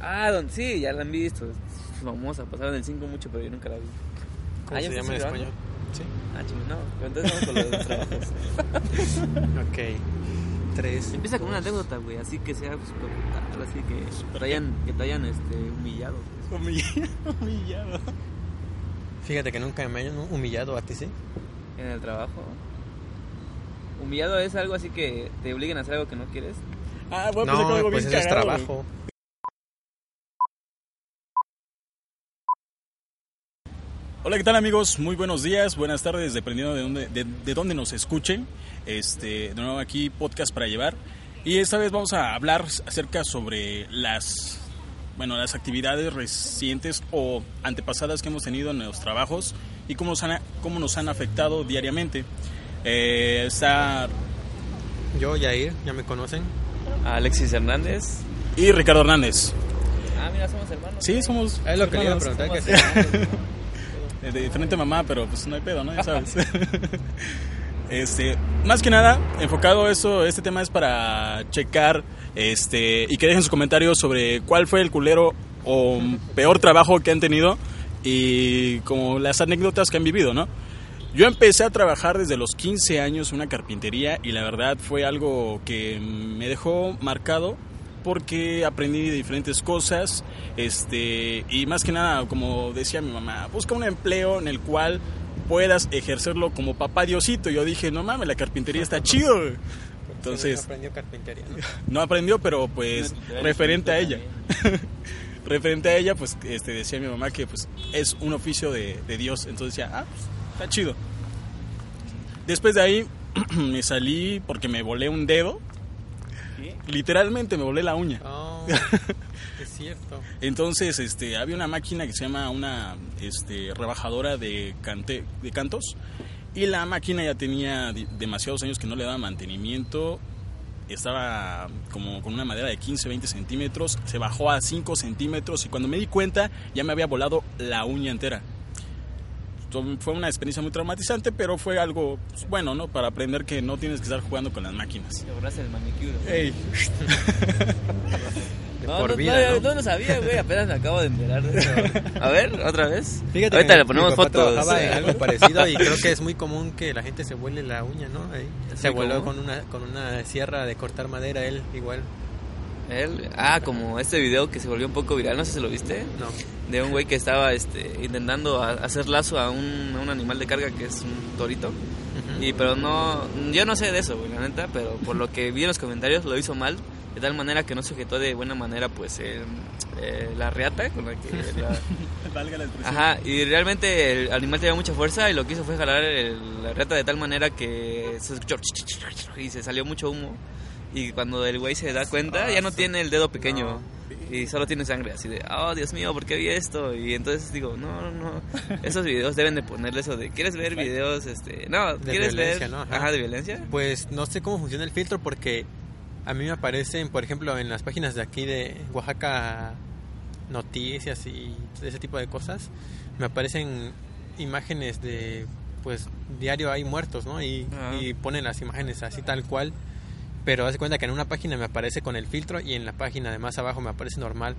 Ah, don, sí, ya la han visto. Es famosa, pasaron el 5 mucho, pero yo nunca la vi. ¿Cómo Ah, ¿ya se llama en español? Sí. Ah, chingo, no. Pero entonces vamos con los trabajos. Ok. Tres. Empieza con una anécdota, güey, así que sea súper brutal, así que te hayan, que te hayan este, humillado. pues. Humillado. Fíjate que nunca me hayan humillado a ti, ¿sí? En el trabajo. Humillado es algo así que te obliguen a hacer algo que no quieres. Ah, con No, algo pues bien eso es güey. Hola, ¿qué tal amigos? Muy buenos días, buenas tardes, dependiendo de dónde, de, de dónde nos escuchen. Este, de nuevo aquí podcast para llevar. Y esta vez vamos a hablar acerca sobre las, bueno, las actividades recientes o antepasadas que hemos tenido en los trabajos y cómo nos han, cómo nos han afectado diariamente. Eh, está Yo, Yair, ya me conocen. Alexis Hernández. y Ricardo Hernández. Ah, mira, somos hermanos. Sí, somos Es lo que le iba a preguntar. que Somos sí. hermanos. Eh, de diferente mamá, pero pues no hay pedo, ¿no? Ya sabes. este, más que nada, enfocado eso, este tema es para checar este y que dejen sus comentarios sobre cuál fue el culero o peor trabajo que han tenido y como las anécdotas que han vivido, ¿no? Yo empecé a trabajar desde los 15 años en una carpintería y la verdad fue algo que me dejó marcado porque aprendí diferentes cosas este y más que nada como decía mi mamá busca un empleo en el cual puedas ejercerlo como papá diosito. Yo dije no mames la carpintería está chido güey". entonces aprendió carpintería, ¿no? no aprendió pero pues referente a ella. referente a ella pues este decía mi mamá que pues es un oficio de, de Dios. Entonces decía ah pues, está chido después de ahí me salí porque me volé un dedo ¿Qué? literalmente me volé la uña Oh, es cierto. entonces, este, había una máquina que se llama una este, rebajadora de, cante, de cantos y la máquina ya tenía demasiados años que no le daba mantenimiento. Estaba como con una madera de 15, 20 centímetros, se bajó a 5 centímetros y cuando me di cuenta ya me había volado la uña entera. Fue una experiencia muy traumatizante, pero fue algo pues, bueno, ¿no? Para aprender que no tienes que estar jugando con las máquinas. Te borraste el manicure. Ey, No, por no, vida, no, ¿no? no lo sabía, güey. Apenas me acabo de enterar de eso. A ver, otra vez. Fíjate Ahorita que le ponemos mi papá fotos. trabajaba en algo parecido y creo que es muy común que la gente se vuele la uña, ¿no? Ahí. ¿Es Se voló con una con una sierra de cortar madera él igual. Él, ah, como este video que se volvió un poco viral, no sé si lo viste. No. De un güey que estaba este, intentando a- hacer lazo a un, a un animal de carga que es un torito. Ujú. Y pero no, yo no sé de eso, güey, la neta, pero por lo que vi en los comentarios lo hizo mal, de tal manera que no sujetó de buena manera pues eh, eh, la reata con la que la- valga la expresión. Ajá, y realmente el animal tenía mucha fuerza y lo que hizo fue jalar el- la reata de tal manera que se escuchó y se salió mucho humo. Y cuando el güey se da cuenta, ya no tiene el dedo pequeño. Y solo tiene sangre, así de, oh Dios mío, ¿por qué vi esto? Y entonces digo, no, no, no. Esos videos deben de ponerle eso de, ¿quieres ver videos? este No, De ¿quieres violencia, ver? ¿no? Ajá. Ajá, de violencia. Pues no sé cómo funciona el filtro porque a mí me aparecen, por ejemplo, en las páginas de aquí de Oaxaca Noticias y ese tipo de cosas, me aparecen imágenes de, pues, diario hay muertos, ¿no? Y, y ponen las imágenes así tal cual. Pero haz de cuenta que en una página me aparece con el filtro y en la página de más abajo me aparece normal.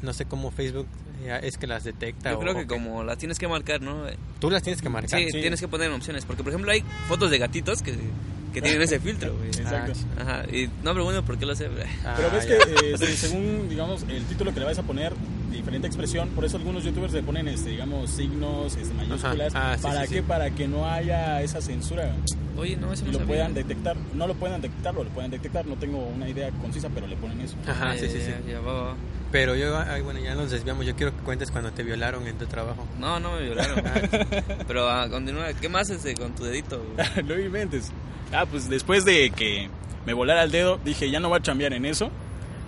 No sé cómo Facebook eh, es que las detecta. Yo creo o que como las tienes que marcar, ¿no? Tú las tienes que marcar. Sí, sí. tienes que poner opciones. Porque, por ejemplo, hay fotos de gatitos que, que tienen ese filtro, güey. Exacto. Ajá, y no pregunto por qué lo sé. Ah, Pero ves ya. que eh, según digamos el título que le vas a poner diferente expresión, por eso algunos youtubers le ponen este digamos signos, este, mayúsculas, Ah, sí, para sí, qué sí. para que no haya esa censura Oye, no, eso y no lo sabía. puedan detectar, no lo puedan detectar, lo pueden detectar, no tengo una idea concisa, pero le ponen eso. Ajá, Ah, sí, sí, sí. ya, va, va. Pero yo, ay, bueno, ya nos desviamos. Yo quiero que cuentes cuando te violaron en tu trabajo. No, no me violaron. Pero ah, continúa. ¿Qué más este, con tu dedito? no inventes. Ah, pues después de que me volara el dedo, dije, ya no voy a chambear en eso.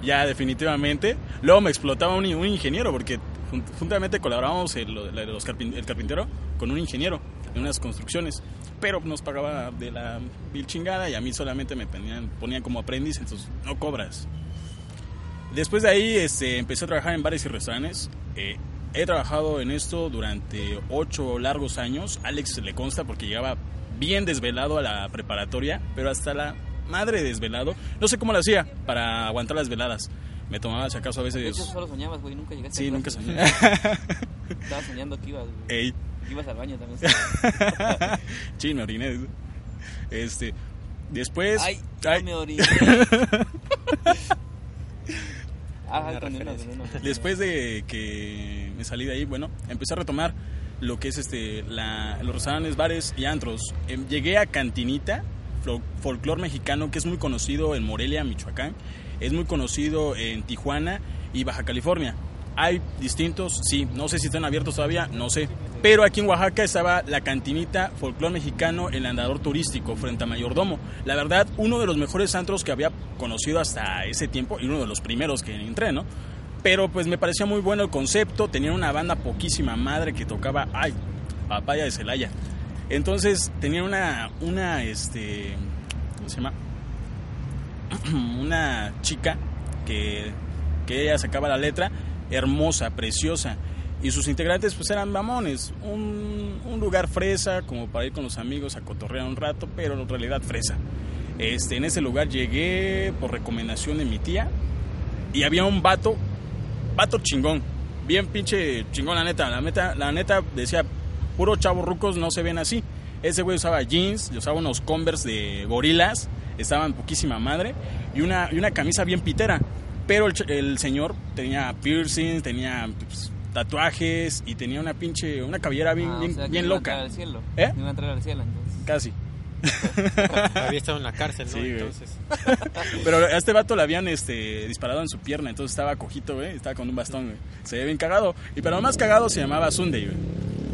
Ya definitivamente. Luego me explotaba un, ingeniero porque jun- juntamente colaborábamos el, carpintero con un ingeniero en unas construcciones. Pero nos pagaba de la vil chingada y a mí solamente me ponían, ponían como aprendiz, entonces no cobras. Después de ahí este, empecé a trabajar en bares y restaurantes. Eh, he trabajado en esto durante ocho largos años. Alex le consta porque llegaba bien desvelado a la preparatoria, pero hasta la madre desvelado. No sé cómo lo hacía para aguantar las veladas. me tomaba si acaso a veces... solo soñabas, güey, nunca llegaste Sí, a nunca soñé. Estaba soñando que ibas, güey. Ey, ibas al baño también. sí, me oriné. Este, después... Ay, ay, no me oriné. Ah, Una continúa, referencia. continúa. Después de que me salí de ahí, bueno, empecé a retomar lo que es este la, los restaurantes, bares y antros. Em, llegué a Cantinita, flo- folclor mexicano, que es muy conocido en Morelia, Michoacán. Es muy conocido en Tijuana y Baja California. Hay distintos, sí, no sé si están abiertos todavía, no sé. Pero aquí en Oaxaca estaba la cantinita folclor mexicano, el andador turístico, frente a Mayordomo. La verdad, uno de los mejores antros que había conocido hasta ese tiempo y uno de los primeros que entré, ¿no? Pero pues me parecía muy bueno el concepto, tenía una banda poquísima madre que tocaba, ay, papaya de Celaya. Entonces tenía una, una, este, ¿cómo se llama? una chica que, que ella sacaba la letra, hermosa, preciosa. Y sus integrantes pues eran mamones, un, un lugar fresa como para ir con los amigos a cotorrear un rato, pero en realidad fresa. Este, en ese lugar llegué por recomendación de mi tía y había un vato, vato chingón, bien pinche chingón la neta, la neta, la neta decía, puro chavo rucos no se ven así. Ese güey usaba jeans, usaba unos Converse de gorilas, estaban poquísima madre, y una, y una camisa bien pitera. Pero el, ch- el señor tenía piercings, tenía pues, tatuajes y tenía una pinche, una cabellera bien, Ah, o bien, sea, que bien iba a entrar loca. al cielo. ¿Eh? Iba a entrar al cielo, entonces. Casi. Había estado en la cárcel, ¿no? Sí. Entonces, Pero a este vato le habían este, disparado en su pierna, entonces estaba cojito, güey, estaba con un bastón, güey. Se ve bien cagado. Y pero lo más cagado se llamaba Sunday, güey.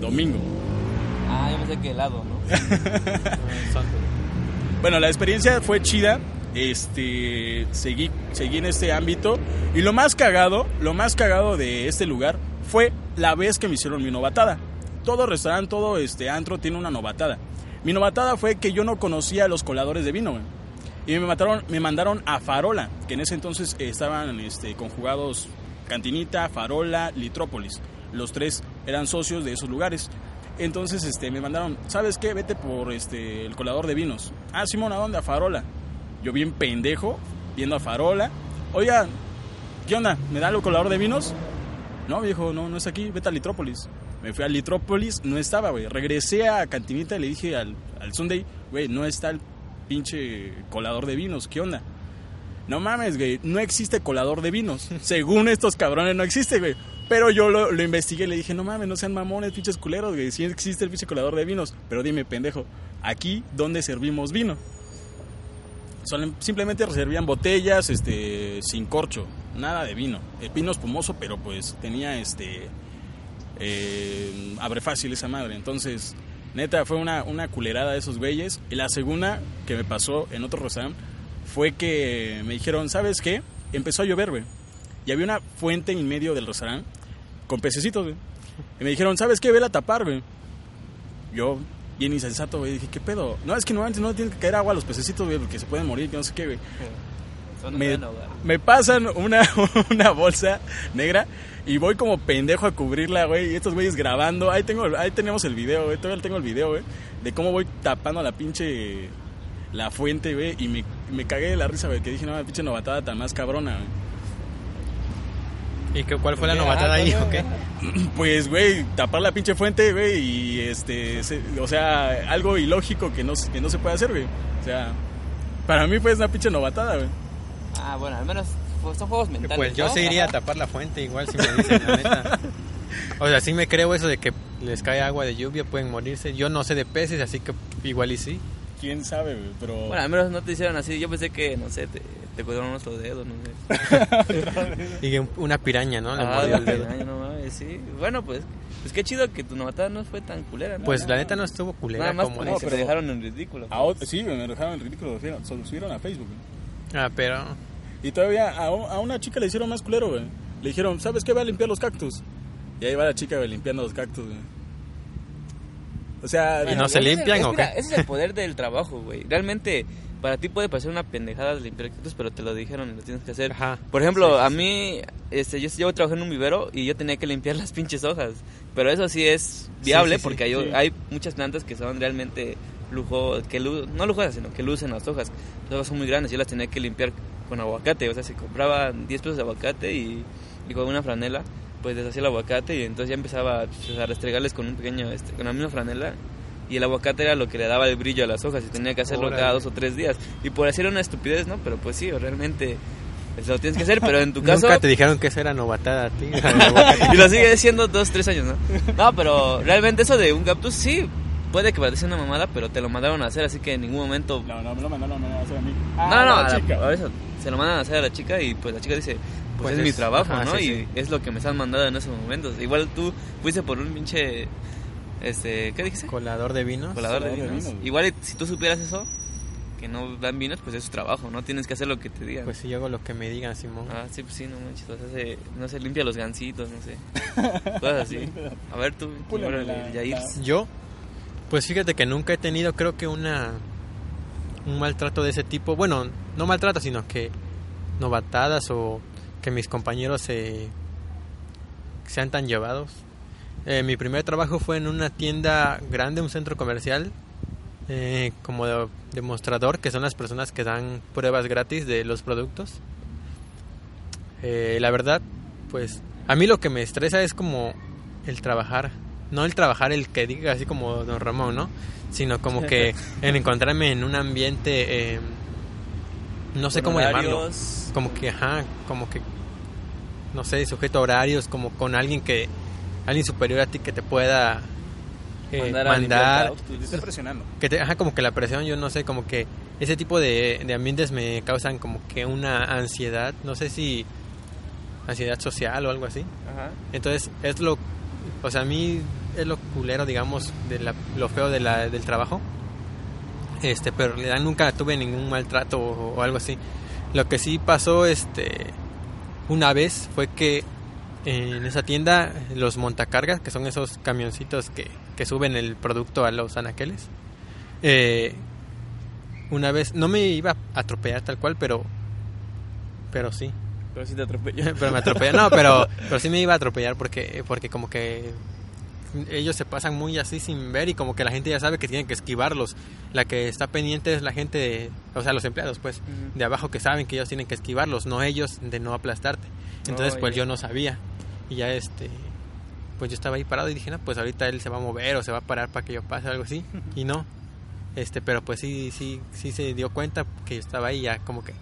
Domingo. Ah, yo pensé que helado, ¿no? Bueno, la experiencia fue chida. Este, seguí, seguí en este ámbito. Y lo más cagado, lo más cagado de este lugar fue la vez que me hicieron mi novatada. Todo restaurante, todo este antro tiene una novatada. Mi novatada fue que yo no conocía a los coladores de vino, güey. Y me, mataron, me mandaron a Farola, que en ese entonces estaban este, conjugados Cantinita, Farola, Litrópolis. Los tres eran socios de esos lugares. Entonces este, me mandaron, ¿sabes qué? Vete por este, el colador de vinos. Ah, Simón, ¿a dónde? A Farola. Yo bien pendejo, viendo a Farola. Oiga, ¿qué onda? ¿Me da el colador de vinos? No, viejo, no, no es aquí, vete a Litrópolis. Me fui a Litrópolis, no estaba, güey. Regresé a Cantinita y le dije al, al Sunday, güey, no está el pinche colador de vinos, ¿qué onda? No mames, güey, no existe colador de vinos. Según estos cabrones no existe, güey. Pero yo lo, lo investigué y le dije, no mames, no sean mamones, pinches culeros, güey. Sí existe el pinche colador de vinos. Pero dime, pendejo, aquí, ¿dónde servimos vino? Solen- simplemente servían botellas este sin corcho, nada de vino. El vino espumoso, pero pues tenía este eh, abre fácil esa madre. Entonces, neta, fue una, una culerada de esos güeyes. Y la segunda que me pasó en otro restaurante fue que me dijeron, ¿sabes qué? Empezó a llover, güey. Y había una fuente en medio del restaurante con pececitos, güey. Y me dijeron, ¿sabes qué? Vela a tapar, güey. Yo, bien insensato, güey, dije, ¿qué pedo? No, es que no, antes no tiene que caer agua a los pececitos, güey, porque se pueden morir, que no sé qué, güey. Me, me pasan una, una bolsa negra y voy como pendejo a cubrirla, güey. Y estos güeyes grabando. Ahí, tengo, ahí tenemos el video, güey. Todavía tengo el video, güey. De cómo voy tapando la pinche... La fuente, güey. Y me, me cagué de la risa, güey. Que dije, no, la pinche novatada tan más cabrona, güey. ¿Y qué, cuál fue la Ah, novatada ahí ¿cuál o qué? Pues, güey, tapar la pinche fuente, güey. Y este... se- o sea, algo ilógico que no, que no se puede hacer, güey. O sea... Para mí fue una pinche novatada, güey. Ah, bueno, al menos son juegos mentales. Pues yo ¿no? sí iría a Ajá. tapar la fuente igual si me dicen la neta. O sea, sí me creo eso de que les cae agua de lluvia, pueden morirse. Yo no sé de peces, así que igual y sí. Quién sabe. Pero... Bueno, al menos no te hicieron así. Yo pensé que, no sé, te, te cortaron nuestros dedos, no sé. Y un- una piraña, ¿no? Le Ah, mordió el dedo. ay, no mames, sí. Bueno, pues, pues qué chido que tu novatada no fue tan culera, ¿no? Pues la neta no estuvo culera Nada más, como no, pero dejaron en ridículo. A ot- sí, me dejaron en ridículo. Lo subieron, a Facebook, güey. Ah, pero... Y todavía a, a una chica le hicieron más culero, güey. Le dijeron, ¿sabes qué? Va a limpiar los cactus. Y ahí va la chica, güey, limpiando los cactus, güey. O sea, ¿Y no se ese- limpian es- o mira, qué? Ese es el poder del trabajo, güey. Realmente, para ti puede parecer una pendejada limpiar cactus, pero te lo dijeron y lo tienes que hacer. Ajá. Por ejemplo, Sí, sí, a mí, este, yo llevo trabajando en un vivero y yo tenía que limpiar las pinches hojas. Pero eso sí es viable Sí, sí, sí, porque hay, sí. hay muchas plantas que son realmente lujo, que lu- no lujosas, sino que lucen las hojas. Las hojas son muy grandes y yo las tenía que limpiar con aguacate, o sea, se compraban 10 pesos de aguacate y, y con una franela, pues deshacía el aguacate y entonces ya empezaba pues, a restregarles con un pequeño, este, con la misma franela y el aguacate era lo que le daba el brillo a las hojas y tenía que hacerlo Órale. cada dos o tres días. Y por decir una estupidez, ¿no? Pero pues sí, realmente pues, lo tienes que hacer, pero en tu caso... Nunca te dijeron que eso era novatada a ti. y lo sigue siendo dos, tres años, ¿no? No, pero realmente eso de un cactus sí, puede que parezca una mamada, pero te lo mandaron a hacer, así que en ningún momento... No, no me lo mandaron a hacer a mí. No, Ah, no, la a la- chica. a eso, se lo mandan a hacer a la chica y pues la chica dice, pues, Pues es, mi es- trabajo, ajá, ¿no? sí, y sí. es lo que me están mandando en esos momentos. Igual tú fuiste por un pinche, este, ¿qué dijiste? Colador de vinos. Colador de Colador de vinos. vinos. Igual si tú supieras eso, que no dan vinos, pues es su trabajo, ¿no? Tienes que hacer lo que te digan. Pues sí, yo hago lo que me digan, Simón. Ah, sí, pues sí, no manches, o sea, se, no se limpia los gansitos, no sé. Cosas así. A ver tú, órale, la- Yair. la- Yo, pues fíjate que nunca he tenido, creo que una un maltrato de ese tipo. Bueno, no maltrato, sino que novatadas o que mis compañeros se sean tan llevados. Eh, mi primer trabajo fue en una tienda grande, un centro comercial, eh, como de- demostrador, que son las personas que dan pruebas gratis de los productos. Eh, la verdad, pues a mí lo que me estresa es como el trabajar, no el trabajar el que diga así como don Ramón, ¿no? Sino como que en encontrarme en un ambiente, eh, no sé cómo llamarlo, horarios, como que, ajá, como que, no sé, sujeto a horarios, como con alguien que, alguien superior a ti que te pueda eh, mandar mandar, presionando. que te, ajá, como que la presión, yo no sé, como que ese tipo de, de ambientes me causan como que una ansiedad, no sé si ansiedad social o algo así. Ajá. Entonces, es lo, o sea, a mí es lo culero, digamos, de la, lo feo de la, del trabajo. Este, pero en realidad nunca tuve ningún maltrato o, o algo así. Lo que sí pasó, este, una vez fue que en esa tienda los montacargas, que son esos camioncitos que, que suben el producto a los anaqueles, eh, una vez, no me iba a atropellar tal cual, pero, pero sí, Pero sí te atropelló. pero me atropella. No, pero, pero sí me iba a atropellar porque, porque como que ellos se pasan muy así sin ver y como que la gente ya sabe que tienen que esquivarlos. La que está pendiente es la gente, de, o sea, los empleados pues, de abajo que saben que ellos tienen que esquivarlos, no ellos de no aplastarte. Entonces Oh, pues yo no sabía. Y ya este, pues yo estaba ahí parado y dije, no, pues ahorita él se va a mover o se va a parar para que yo pase o algo así. Y no. Este, pero pues sí, sí, sí se dio cuenta que yo estaba ahí ya como que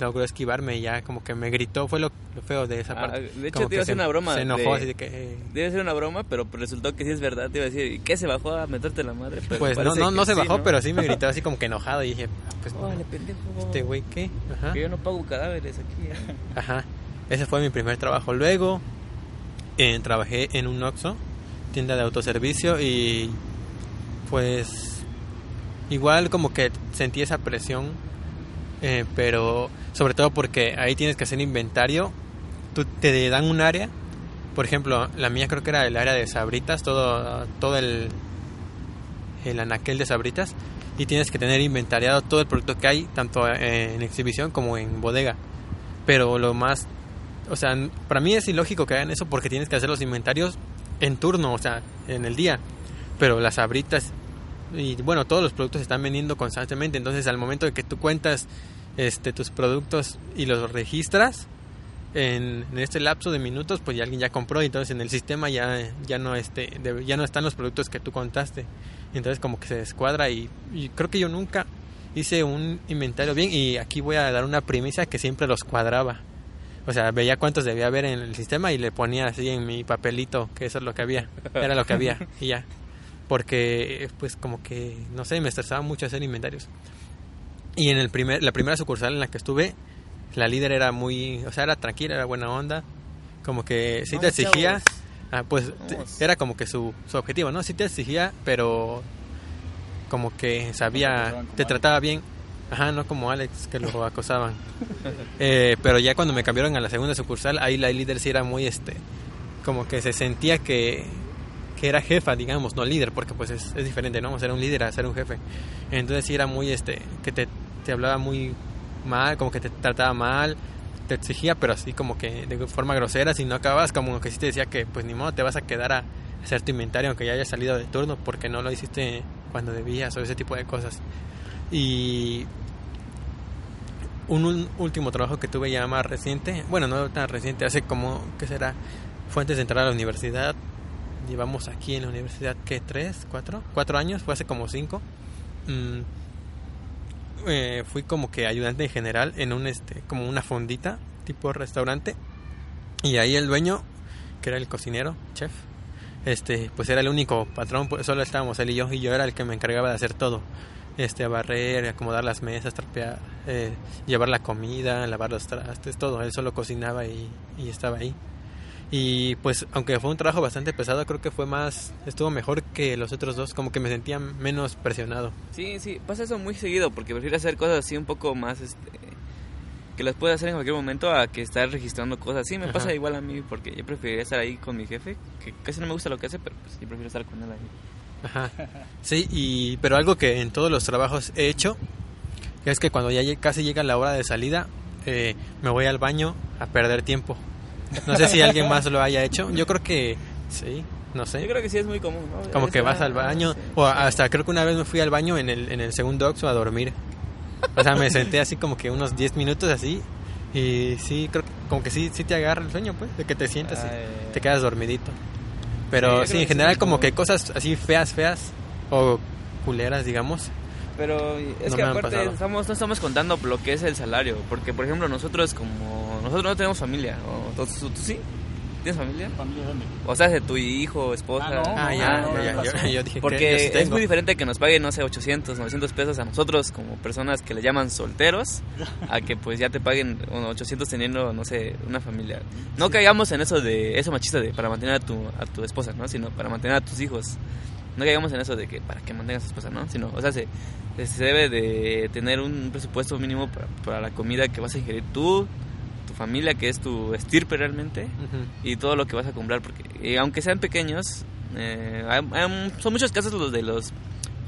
logró esquivarme y ya como que me gritó, fue lo, lo feo de esa Ah, parte. de hecho, Como te iba a hacer una broma Se enojó de- así de que... eh, Debe ser una broma, pero resultó que sí es verdad. Te iba a decir, ¿y qué se bajó a meterte la madre? Pero pues no, no, no se sí, bajó, ¿no? pero sí me gritó así como que enojado y dije, ah, pues pendejo. este güey, ¿qué? Ajá. Que yo no pago cadáveres aquí. ¿eh? Ajá. Ese fue mi primer trabajo. Luego eh, trabajé en un Oxxo, tienda de autoservicio y pues igual como que sentí esa presión, eh, pero sobre todo porque ahí tienes que hacer inventario. Tú te dan un área, por ejemplo, la mía creo que era el área de sabritas, todo todo el el anaquel de sabritas y tienes que tener inventariado todo el producto que hay tanto eh, en exhibición como en bodega. Pero lo más o sea, para mí es ilógico que hagan eso porque tienes que hacer los inventarios en turno, o sea, en el día. Pero las abritas y bueno, todos los productos están vendiendo constantemente, entonces al momento de que tú cuentas este tus productos y los registras en, en este lapso de minutos, pues ya alguien ya compró y entonces en el sistema ya ya no este ya no están los productos que tú contaste. Entonces como que se descuadra y, y creo que yo nunca hice un inventario bien y aquí voy a dar una primicia que siempre los cuadraba. O sea, veía cuántos debía haber en el sistema y le ponía así en mi papelito que eso es lo que había. Era lo que había y ya. Porque, pues, como que, no sé, me estresaba mucho hacer inventarios. Y en el primer, la primera sucursal en la que estuve, la líder era muy, o sea, era tranquila, era buena onda. Como que sí te exigía, ah, pues te- era como que su, su objetivo, ¿no? Sí te exigía, pero como que sabía, te Alex. trataba bien. Ajá, no como Alex, que lo acosaban. Eh, pero ya cuando me cambiaron a la segunda sucursal, ahí la líder sí era muy, este, como que se sentía que, era jefa, digamos, no líder, porque pues es, diferente, ¿no? Ser un líder a ser un jefe. Entonces sí era muy, este, que te, te hablaba muy mal, como que te trataba mal, te exigía, pero así como que de forma grosera, si no acabas, como que sí te decía que pues ni modo, te vas a quedar a hacer tu inventario aunque ya hayas salido de turno, porque no lo hiciste cuando debías o ese tipo de cosas. Y un, un último trabajo que tuve ya más reciente, bueno, no tan reciente, hace como, ¿qué será? Fue antes de entrar a la universidad. Llevamos aquí en la universidad, ¿qué? ¿Tres? ¿Cuatro? ¿Cuatro años? Fue hace como cinco. Mm, eh, fui como que ayudante en general en un, este, como una fondita, tipo restaurante. Y ahí el dueño, que era el cocinero, chef, este, pues era el único patrón, pues solo estábamos él y yo, y yo era el que me encargaba de hacer todo. Este, barrer, acomodar las mesas, trapear, eh, llevar la comida, lavar los trastes, todo. Él solo cocinaba y, y estaba ahí. Y pues, aunque fue un trabajo bastante pesado, creo que fue más, estuvo mejor que los otros dos, como que me sentía menos presionado. Sí, sí, pasa eso muy seguido porque prefiero hacer cosas así un poco más, este, que las pueda hacer en cualquier momento a que estar registrando cosas. Sí, me Ajá. pasa igual a mí porque yo preferiría estar ahí con mi jefe, que casi no me gusta lo que hace, pero pues yo prefiero estar con él ahí. Ajá. Sí, y, pero algo que en todos los trabajos he hecho es que cuando ya casi llega la hora de salida, eh, me voy al baño a perder tiempo. No sé si alguien más lo haya hecho. Yo creo que sí, no sé. Yo creo que sí es muy común, ¿no? Como que vas al baño, o hasta creo que una vez me fui al baño en el, en el segundo Oxxo a dormir. O sea, me senté así como que unos 10 minutos así, y sí, creo que como que sí, sí te agarra el sueño, pues, de que te sientas y te quedas dormidito. Pero sí, en general como- que cosas así feas, feas, o culeras, digamos. Pero es No que aparte estamos, no estamos contando lo que es el salario, porque por ejemplo nosotros como nosotros no tenemos familia, o, ¿tú, tú- tú sí? ¿Tienes familia? ¿Familia dónde? O sea, de tu hijo, esposa. Ah, no, Ah, ya, no, ya, no, ya, no, yo, yo dije que Porque yo sí es muy diferente que nos paguen, no sé, 800, 900 pesos a nosotros como personas que le llaman solteros, a que pues ya te paguen bueno, 800 teniendo, no sé, una familia. No caigamos en eso de, eso machista de para mantener a tu, a tu esposa, ¿no? Sino para mantener a tus hijos. No caigamos en eso de que para que mantengas a tu esposa, ¿no? Sino, o sea, se, se debe de tener un presupuesto mínimo para, para la comida que vas a ingerir tú, tu familia, que es tu estirpe realmente y todo lo que vas a comprar porque eh, aunque sean pequeños eh, hay- hay- son muchos casos los de los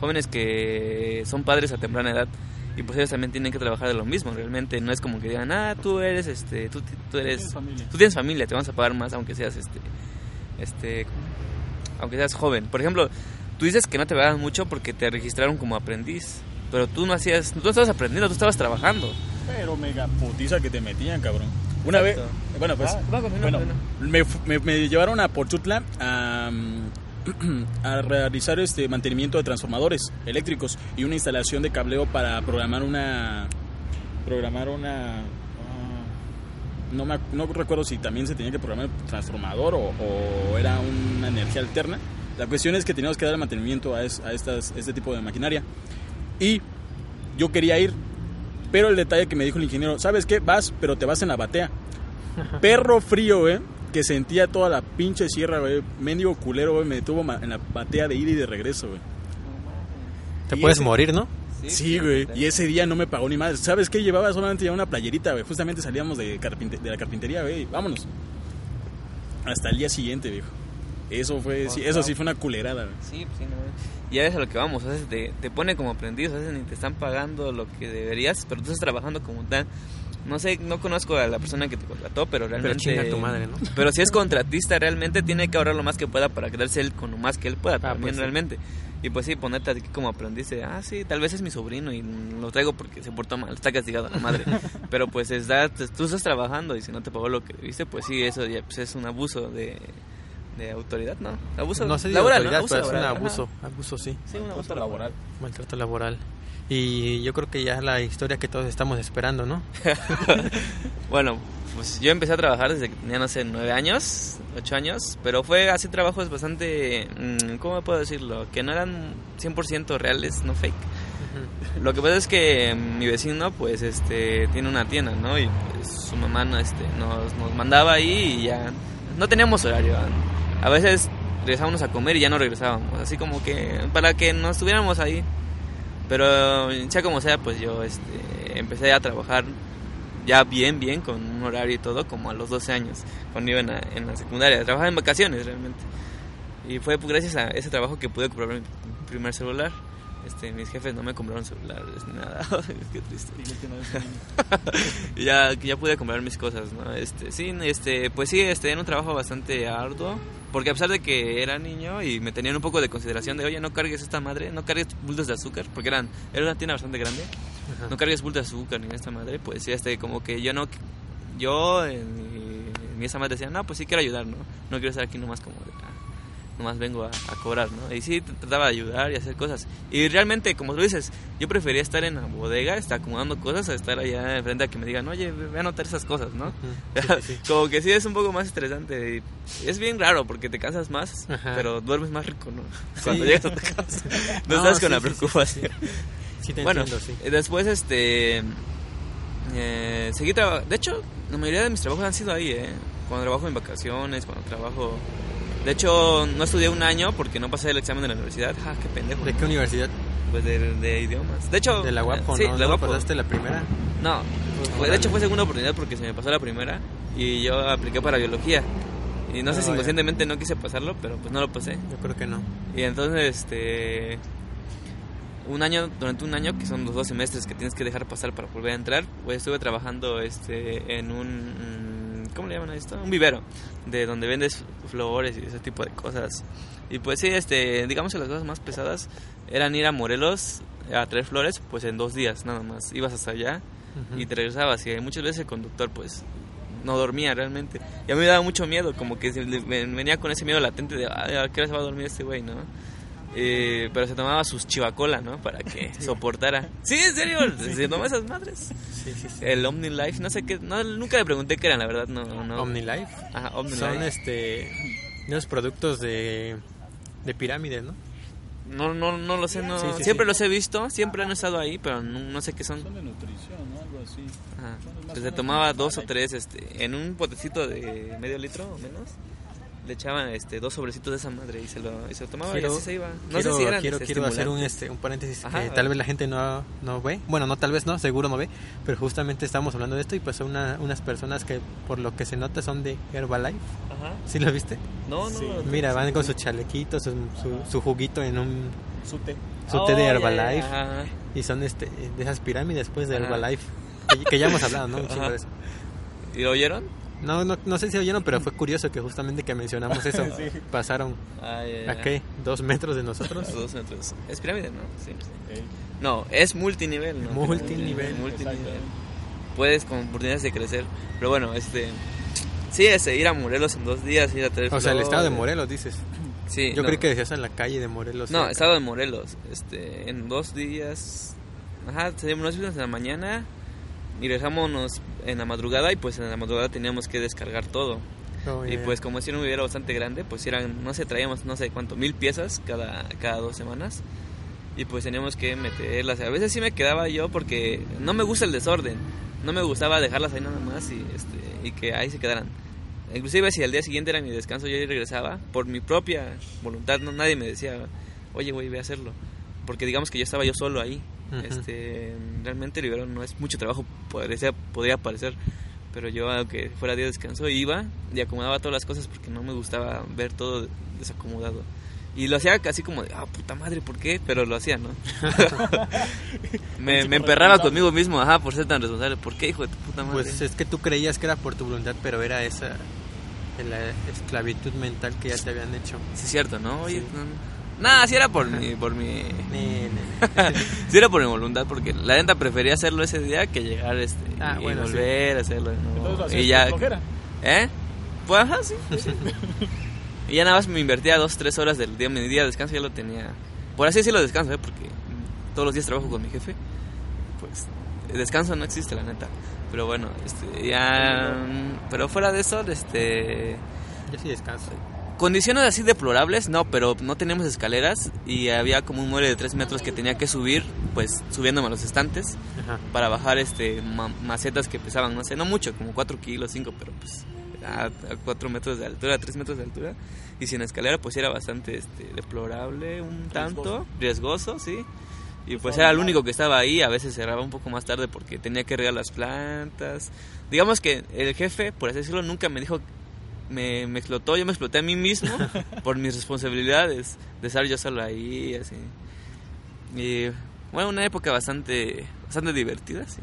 jóvenes que son padres a temprana edad y pues ellos también tienen que trabajar de lo mismo realmente no es como que digan ah tú eres este tú, tú eres Tienes familia. tú tienes familia te vamos a pagar más aunque seas este este aunque seas joven por ejemplo tú dices que no te pagan mucho porque te registraron como aprendiz pero tú no hacías tú no estabas aprendiendo tú estabas trabajando Pero mega putiza que te metían, cabrón. Una vez, bueno, pues, Ah, bueno, me, me, me llevaron a Pochutla a, a realizar este mantenimiento de transformadores eléctricos y una instalación de cableo para programar una, programar una, ah, no, me, no recuerdo si también se tenía que programar el transformador o, o era una energía alterna. La cuestión es que teníamos que dar mantenimiento a, es- a estas, este tipo de maquinaria. Y yo quería ir, pero el detalle que me dijo el ingeniero, ¿sabes qué? Vas, pero te vas en la batea. Perro frío, güey, que sentía toda la pinche sierra, güey. Mendigo culero, güey, me detuvo en la batea de ida y de regreso, güey. Te Y puedes ese- morir, ¿no? Sí, güey. Y ese día no me pagó ni madre. ¿Sabes qué? Llevaba solamente ya una playerita, güey. Justamente salíamos de, carpinte- de la carpintería, güey. Vámonos. Hasta el día siguiente, viejo. Eso fue, sí, eso sí fue una culerada. Sí, pues sí, no. Ya es a lo que vamos, a veces te, te pone como aprendiz, a veces ni te están pagando lo que deberías, pero tú estás trabajando como tal. No sé, no conozco a la persona que te contrató, pero Pero realmente... chinga tu madre, ¿no? Pero si es contratista, realmente tiene que ahorrar lo más que pueda para quedarse él con lo más que él pueda también pues sí. realmente. Y pues sí, ponerte aquí como aprendiz de, ah, sí, tal vez es mi sobrino y lo traigo porque se portó mal, está castigado a la madre. pero pues es, da- tú estás trabajando y si no te pagó lo que debiste, pues sí, eso ya pues, es un abuso de, de autoridad, ¿no? Abuso No sé de laboral, autoridad, Abuso pero es un abuso, ajá. abuso sí, Sí, un abuso laboral. maltrato laboral. Y yo creo que ya es la historia que todos estamos esperando, ¿no? Bueno, pues yo empecé a trabajar desde que tenía, no sé, nueve años, ocho años, pero fue así trabajos bastante, mm, ¿cómo puedo decirlo? Que no eran 100% reales, no fake. Lo que pasa es que mi vecino, pues, este, tiene una tienda, ¿no? Y pues su mamá, no, este, nos, nos mandaba ahí y ya no teníamos horario. A veces regresábamos a comer y ya no regresábamos, así como que para que no estuviéramos ahí. Pero sea como sea, pues yo, este, empecé a trabajar ya bien, bien, con un horario y todo, como a los 12 años, cuando iba en la, en la secundaria. Trabajaba en vacaciones realmente. Y fue pues, gracias a ese trabajo que pude comprar mi primer celular. Este, mis jefes no me compraron celulares ni nada. Qué triste. Y ya, ya pude comprar mis cosas, ¿no? Este, sí, este, pues sí, este, era un trabajo bastante arduo. Porque a pesar de que era niño y me tenían un poco de consideración de, oye, no cargues esta madre, no cargues bultos de azúcar, porque eran, era una tienda bastante grande. Ajá. no cargues bulto de azúcar ni esta madre, pues sí, este, como que yo no, yo en mi, en mi esa madre decía, no, pues sí quiero ayudar, ¿no? No quiero estar aquí nomás como de, nomás vengo a, a cobrar, ¿no? Y sí, trataba de ayudar y hacer cosas. Y realmente, como tú dices, yo prefería estar en la bodega, estar acomodando cosas, a estar allá enfrente a que me digan, oye, ve a anotar esas cosas, ¿no? Sí, sí, sí. como que sí es un poco más estresante. y es bien raro porque te cansas más, Ajá. pero duermes más rico, ¿no? Cuando Sí. llegas a tu casa. No, No, estás con la preocupación. Sí te bueno, entiendo, sí. eh, después este eh, seguí trabajando. De hecho, la mayoría de mis trabajos han sido ahí, ¿eh? Cuando trabajo en vacaciones, cuando trabajo. De hecho, no estudié un año porque no pasé el examen de la universidad. Ja, qué pendejo. ¿De qué universidad? Pues de, de idiomas. De hecho, De la UAPO, sí, ¿no? de la ¿No UAPO. pasaste la primera? No, fue- de hecho fue segunda oportunidad porque se me pasó la primera y yo apliqué para biología. Y no sé Ah, si ya. inconscientemente no quise pasarlo, pero pues no lo pasé. Yo creo que no. Y entonces, este. Un año, durante un año, que son los dos semestres que tienes que dejar pasar para volver a entrar, pues estuve trabajando este, en un. ¿Cómo le llaman a esto? Un vivero, de donde vendes flores y ese tipo de cosas. Y pues sí, este, digamos que las cosas más pesadas eran ir a Morelos a traer flores, pues en dos días nada más. Ibas hasta allá Ujú. y te regresabas. Y muchas veces el conductor, pues, no dormía realmente. Y a mí me daba mucho miedo, como que venía con ese miedo latente de, "Ay, ¿a qué hora se va a dormir este güey, no? Eh, pero se tomaba sus chivacola, ¿no? Para que soportara. Sí, en serio, se tomaba esas madres. Sí, sí, sí. El OmniLife, no sé qué, no, nunca le pregunté qué eran, la verdad, no. no. OmniLife. Ajá, OmniLife. Son este unos productos de, de pirámides, ¿no? No, no, no lo sé, no. Sí, sí, siempre sí. los he visto, siempre han estado ahí, pero no, no sé qué son. Son de nutrición, ¿no? Algo así. Ajá. Pues se tomaba dos o tres este, en un potecito de medio litro o menos. Le echaban este, dos sobrecitos de esa madre y se lo, y se lo tomaba y así se iba. No quiero, sé si eran quiero, este, quiero hacer un, este, un paréntesis Ajá, que tal ver. vez la gente no, no ve. Bueno, no, tal vez no, seguro no ve. Pero justamente estamos hablando de esto y pues son una- unas personas que por lo que se nota son de Herbalife. Ajá. ¿Sí lo viste? No, no. Sí. no, Mira, van con su chalequito, su, su, su juguito en un... Su té. Su Oh, té de ya, Herbalife. ajá. Y son este de esas pirámides pues de Ajá. Herbalife. Que, que ya hemos hablado, ¿no? Un de eso. ¿Y lo oyeron? No, no, no sé si oyeron, pero fue curioso que justamente que mencionamos eso. Pasaron, Ay, ¿a qué? ¿Dos metros de nosotros? A dos metros. Es pirámide, ¿no? Sí. No, es multinivel, ¿no? Multinivel. Multinivel. Puedes con oportunidades de crecer. Pero bueno, este. Sí, ese, ir a Morelos en dos días, ir a traer O sea, el estado de. Morelos, dices. Sí. Yo no. creí que decías en la calle de Morelos. No, cerca. estado de Morelos. Este, en dos días. Ajá, salimos fuimos en la mañana y regresamos en la madrugada y pues en la madrugada teníamos que descargar todo. Oh, Y ya. pues como si era un vivero bastante grande, pues eran, no sé, traíamos no sé cuánto, mil piezas cada, cada dos semanas. Y pues teníamos que meterlas. A veces sí me quedaba yo porque no me gusta el desorden. No me gustaba dejarlas ahí nada más y, este, y que ahí se quedaran. Inclusive si al día siguiente era mi descanso yo regresaba, por mi propia voluntad, no, nadie me decía, oye güey, ve a hacerlo. Porque digamos que yo estaba yo solo ahí. Ujú. este, realmente el vivero no es mucho trabajo, podría, podría parecer. Pero yo, aunque fuera día de descanso, iba y acomodaba todas las cosas porque no me gustaba ver todo desacomodado. Y lo hacía casi como de, ah, puta madre, ¿por qué? Pero lo hacía, ¿no? me, me emperraba conmigo mismo, ajá, por ser tan responsable. ¿Por qué, hijo de tu puta madre? Pues es que tú creías que era por tu voluntad, pero era esa la esclavitud mental que ya te habían hecho. Sí, es cierto, ¿no? Oye, Sí. no- Nada, sí era por mi, por mi... Sí era por mi voluntad, porque la neta prefería hacerlo ese día que llegar este, Ah, y bueno, sí. volver a hacerlo. y ya... ¿Eh? Pues ajá, sí. sí. y ya nada más me invertía dos, tres horas del día, mi día de descanso ya lo tenía. Por así decirlo descanso, ¿eh? Porque todos los días trabajo con mi jefe. Pues descanso no existe, la neta. Pero bueno, este, ya... Pero fuera de eso, este... Yo sí descanso. Condiciones así deplorables, no, pero no teníamos escaleras y había como un mueble de 3 metros que tenía que subir, pues subiéndome a los estantes Ajá. para bajar este ma- macetas que pesaban, no sé, no mucho, como 4 kilos, 5, pero pues a, 4 metros de altura, 3 metros de altura. Y sin escalera, pues era bastante este, deplorable, un tanto, riesgoso, sí. Y pues era el único que estaba ahí, a veces cerraba un poco más tarde porque tenía que regar las plantas. Digamos que el jefe, por así decirlo, nunca me dijo, me, me explotó, yo me exploté a mí mismo por mis responsabilidades de estar yo solo ahí, así. Y bueno, una época bastante, bastante divertida, sí.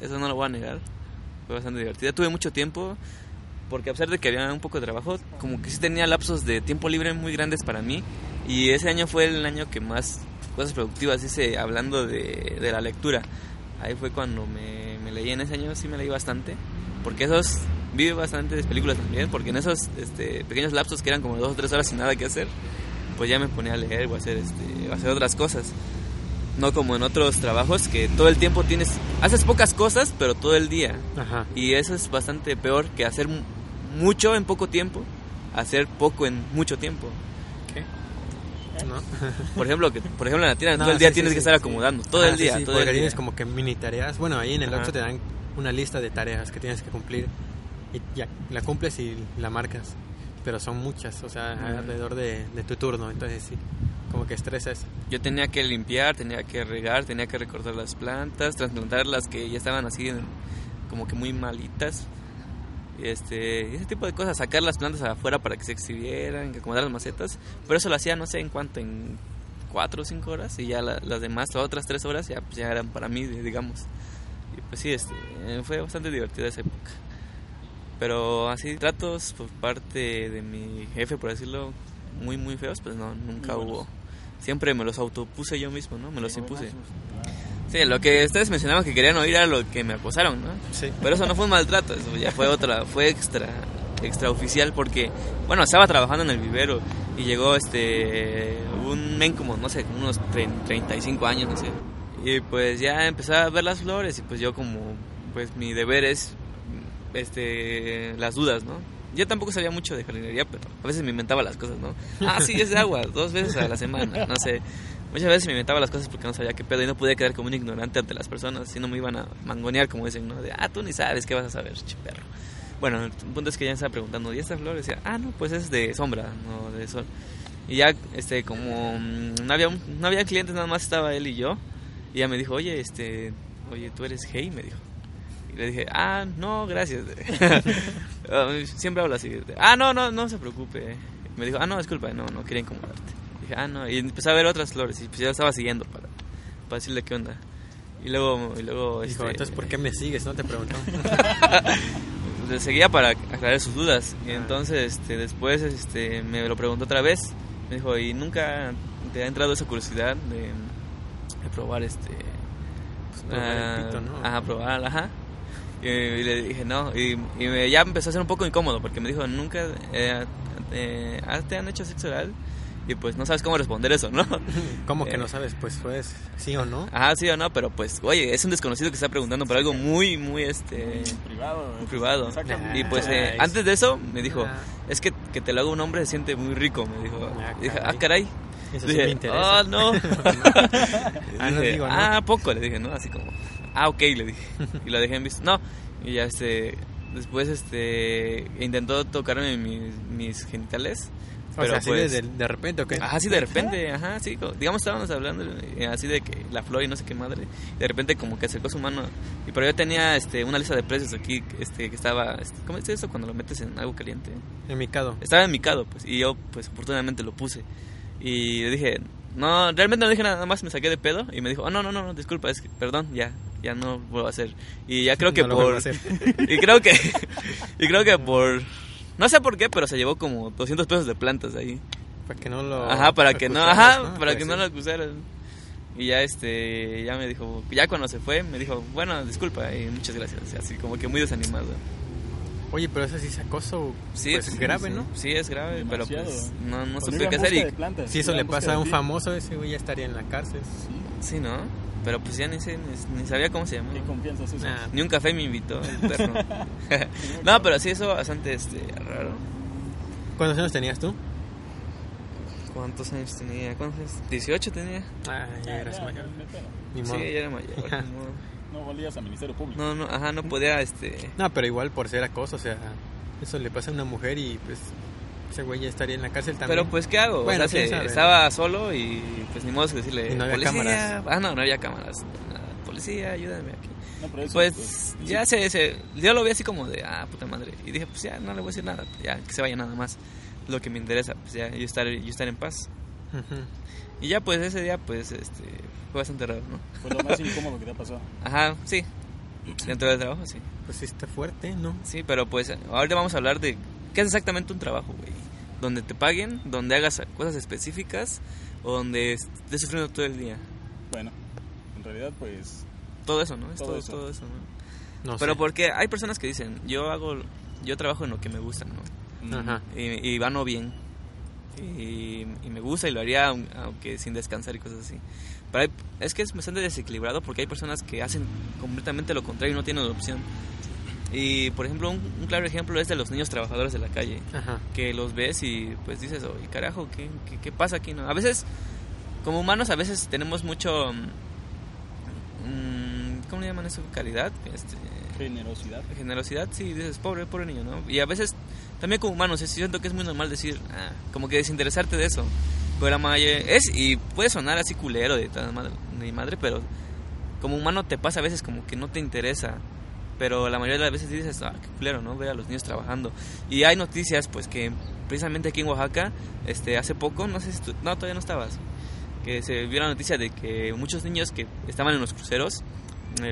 Eso no lo voy a negar. Fue bastante divertida. Tuve mucho tiempo, porque a pesar de que había un poco de trabajo, como que sí tenía lapsos de tiempo libre muy grandes para mí. Y ese año fue el año que más cosas productivas hice hablando de, de la lectura. ahí fue cuando me, me leí en ese año, sí me leí bastante, porque esos vi bastantes películas también, porque en esos este, pequeños lapsos que eran como dos o tres horas sin nada que hacer, pues ya me ponía a leer o a hacer, este, a hacer otras cosas. No como en otros trabajos que todo el tiempo tienes, haces pocas cosas, pero todo el día. Ajá. Y eso es bastante peor que hacer mu- mucho en poco tiempo, hacer poco en mucho tiempo. ¿Qué? ¿No? Por ejemplo, que, por ejemplo en la tienda No, todo el día sí, tienes sí, que sí, estar sí. acomodando, todo Ajá, el sí, día, sí, todo porque el día. tienes como que mini tareas. Bueno, ahí en el Ajá. Oxxo te dan una lista de tareas que tienes que cumplir y ya la cumples y la marcas. Pero son muchas, o sea, alrededor de, de tu turno. Entonces sí, como que estresa eso. Yo tenía que limpiar, tenía que regar, tenía que recortar las plantas, trasplantar las que ya estaban así como que muy malitas. Este, ese tipo de cosas, sacar las plantas afuera para que se exhibieran, acomodar las macetas. Pero eso lo hacía no sé en cuánto, en cuatro o cinco horas. Y ya la- las demás, las otras tres horas, ya, pues, ya eran para mí, digamos. Y pues sí, este, fue bastante divertida esa época. Pero así, tratos por parte de mi jefe, por decirlo, muy, muy feos, pues no, nunca hubo. Siempre me los autopuse yo mismo, ¿no? Me los impuse. Sí, lo que ustedes mencionaban que querían oír era lo que me acosaron, ¿no? Sí. Pero eso no fue un maltrato, eso ya fue otra, fue extra, extraoficial porque, bueno, estaba trabajando en el vivero y llegó este, un men como, no sé, unos trein- 35 años, no sé. Y pues ya empecé a ver las flores y pues yo como, pues mi deber es, este, las dudas, ¿no? Yo tampoco sabía mucho de jardinería, pero a veces me inventaba las cosas, ¿no? Ah, sí, es de agua, dos veces a la semana, no sé. Muchas veces me inventaba las cosas porque no sabía qué pedo y no podía quedar como un ignorante ante las personas, si no me iban a mangonear, como dicen, ¿no? De, ah, tú ni sabes, ¿qué vas a saber, che perro? Bueno, el punto es que ya estaba preguntando, ¿y esta flor? Decía, ah, no, pues es de sombra, no de sol. Y ya, este, como mm, no había, no había clientes, nada más estaba él y yo. Y ya me dijo, oye, este, oye, tú eres gay, me dijo. Y le dije, ah, no, gracias. Siempre hablo así. Ah, no, no, no se preocupe. Me dijo, ah, no, disculpa, no, no quería incomodarte. Dije, ah, no. Y empecé a ver otras flores y pues ya estaba siguiendo para, para decirle qué onda. Y luego, y luego Dijo, este, entonces, ¿por qué me sigues? No te preguntó. le seguía para aclarar sus dudas. Y entonces, este, después, este, me lo preguntó otra vez. Me dijo, ¿y nunca te ha entrado esa curiosidad de, de probar este... probar el ah, pito, ¿no? Ajá, probar, ajá. Y, y le dije, no. Y, y me- ya empezó a ser un poco incómodo porque me dijo, ¿nunca eh, eh, te han hecho sexo oral? Y pues no sabes cómo responder eso, ¿no? ¿Cómo que Eh. no sabes? Pues, pues, sí o no. Ajá, sí o no, pero pues, oye, es un desconocido que está preguntando por algo muy, muy, este... Privado. Muy privado. Exactamente. Y pues eh, antes de eso me dijo, Ah. es que que te lo haga un hombre se siente muy rico, me dijo. Ah, Y dije, caray. ah, caray. Eso sí dije, me interesa. ah, no. Ah, no Dije, digo, ¿no? ah, poco, le dije, ¿no? Así como, ah, ok, le dije. Y lo dejé en visto. No, y ya este, después este, intentó tocarme mis, mis genitales. O Pero sea, así pues, de, de, de repente, ¿o qué? Ajá, sí, de repente, ajá, sí, digamos estábamos hablando eh, así de que la flor y no sé qué madre, y de repente como que acercó su mano, y pero yo tenía este una lista de precios aquí, este que estaba, este, ¿cómo es eso cuando lo metes en algo caliente? En mi cado. Estaba en mi cado, pues, y yo pues afortunadamente lo puse, y le dije, no, realmente no dije nada, nada más me saqué de pedo, y me dijo, oh, no, no, no, no, disculpa, es que, perdón, ya, ya no lo vuelvo a hacer, y ya creo que No por, a hacer. y creo que, y creo que por, no sé por qué, pero se llevó como 200 pesos de plantas ahí. Para que no lo. Ajá, para que no, ajá, para que no lo acusaran. Y ya este, ya me dijo, ya cuando se fue, me dijo, bueno, disculpa y muchas gracias. Así como que muy desanimado. Oye, pero eso sí es acoso Sí, pues, sí, grave, sí. ¿no? Sí, es grave, pero pues no, no supe qué hacer. Y, plantas, Si eso le pasa a un famoso, ese güey ya estaría en la cárcel. Sí. sí, ¿no? Pero pues ya ni sé, ni, ni sabía cómo se llamaba. ¿Qué confianza es? Nah. Ni un café me invitó el perro. no, pero sí, eso bastante este, raro. ¿Cuántos años tenías tú? ¿Cuántos años tenía? ¿Cuántos años? 18 tenía. Ah, ya eras Ya, mayor. Ni Sí, modo. ya era mayor. No volvías al Ministerio Público. No, no, ajá, no podía, este... No, pero igual por ser acoso, o sea, eso le pasa a una mujer y pues ese güey ya estaría en la cárcel también. Pero pues, ¿qué hago? O Bueno, sea, quién se- sabe. estaba solo y pues ni modo que decirle... Y no había policía. cámaras. Ah, no, no había cámaras. Policía, ayúdame aquí. No, pero eso, Pues ya se, se... Yo lo vi así como de, ah, puta madre. Y dije, pues ya, no le voy a decir nada. pues, ya, que se vaya nada más. Lo que me interesa, pues ya, yo estar, yo estar en paz. Ujú. Y ya, pues, ese día, pues, este... Fue bastante raro, ¿no? Fue lo más incómodo que te ha pasado. Ajá, sí. Dentro del trabajo, sí. Pues sí está fuerte, ¿no? Sí, pero pues ahorita vamos a hablar de qué es exactamente un trabajo, güey. Donde te paguen, donde hagas cosas específicas o donde estés sufriendo todo el día. Bueno, en realidad, pues todo eso, ¿no? Es Todo todo, eso. todo eso, ¿no? No Pero sé. porque hay personas que dicen, yo hago, yo trabajo en lo que me gusta, ¿no? Ajá. Y, y gano bien. Y, y me gusta y lo haría aun- aunque sin descansar y cosas así. Pero hay- es que es bastante desequilibrado porque hay personas que hacen completamente lo contrario y no tienen opción. Y por ejemplo, un, un claro ejemplo es de los niños trabajadores de la calle. Ajá. Que los ves y pues dices, oye, carajo, ¿qué, qué, qué pasa aquí? no A veces, como humanos, a veces tenemos mucho... mm, ¿Cómo le llaman eso? Caridad. Este, Generosidad. generosidad, sí, dices, pobre, pobre niño, ¿no? Y a veces, también como humanos, sí siento que es muy normal decir, ah, como que desinteresarte de eso. Pero la es, y puede sonar así culero de tal madre, madre, pero como humano te pasa a veces como que no te interesa. Pero la mayoría de las veces dices, ah, qué culero, ¿no? Ver a los niños trabajando. Y hay noticias, pues, que precisamente aquí en Oaxaca, este, hace poco, no sé si tú, no, todavía no estabas, que se vio la noticia de que muchos niños que estaban en los cruceros,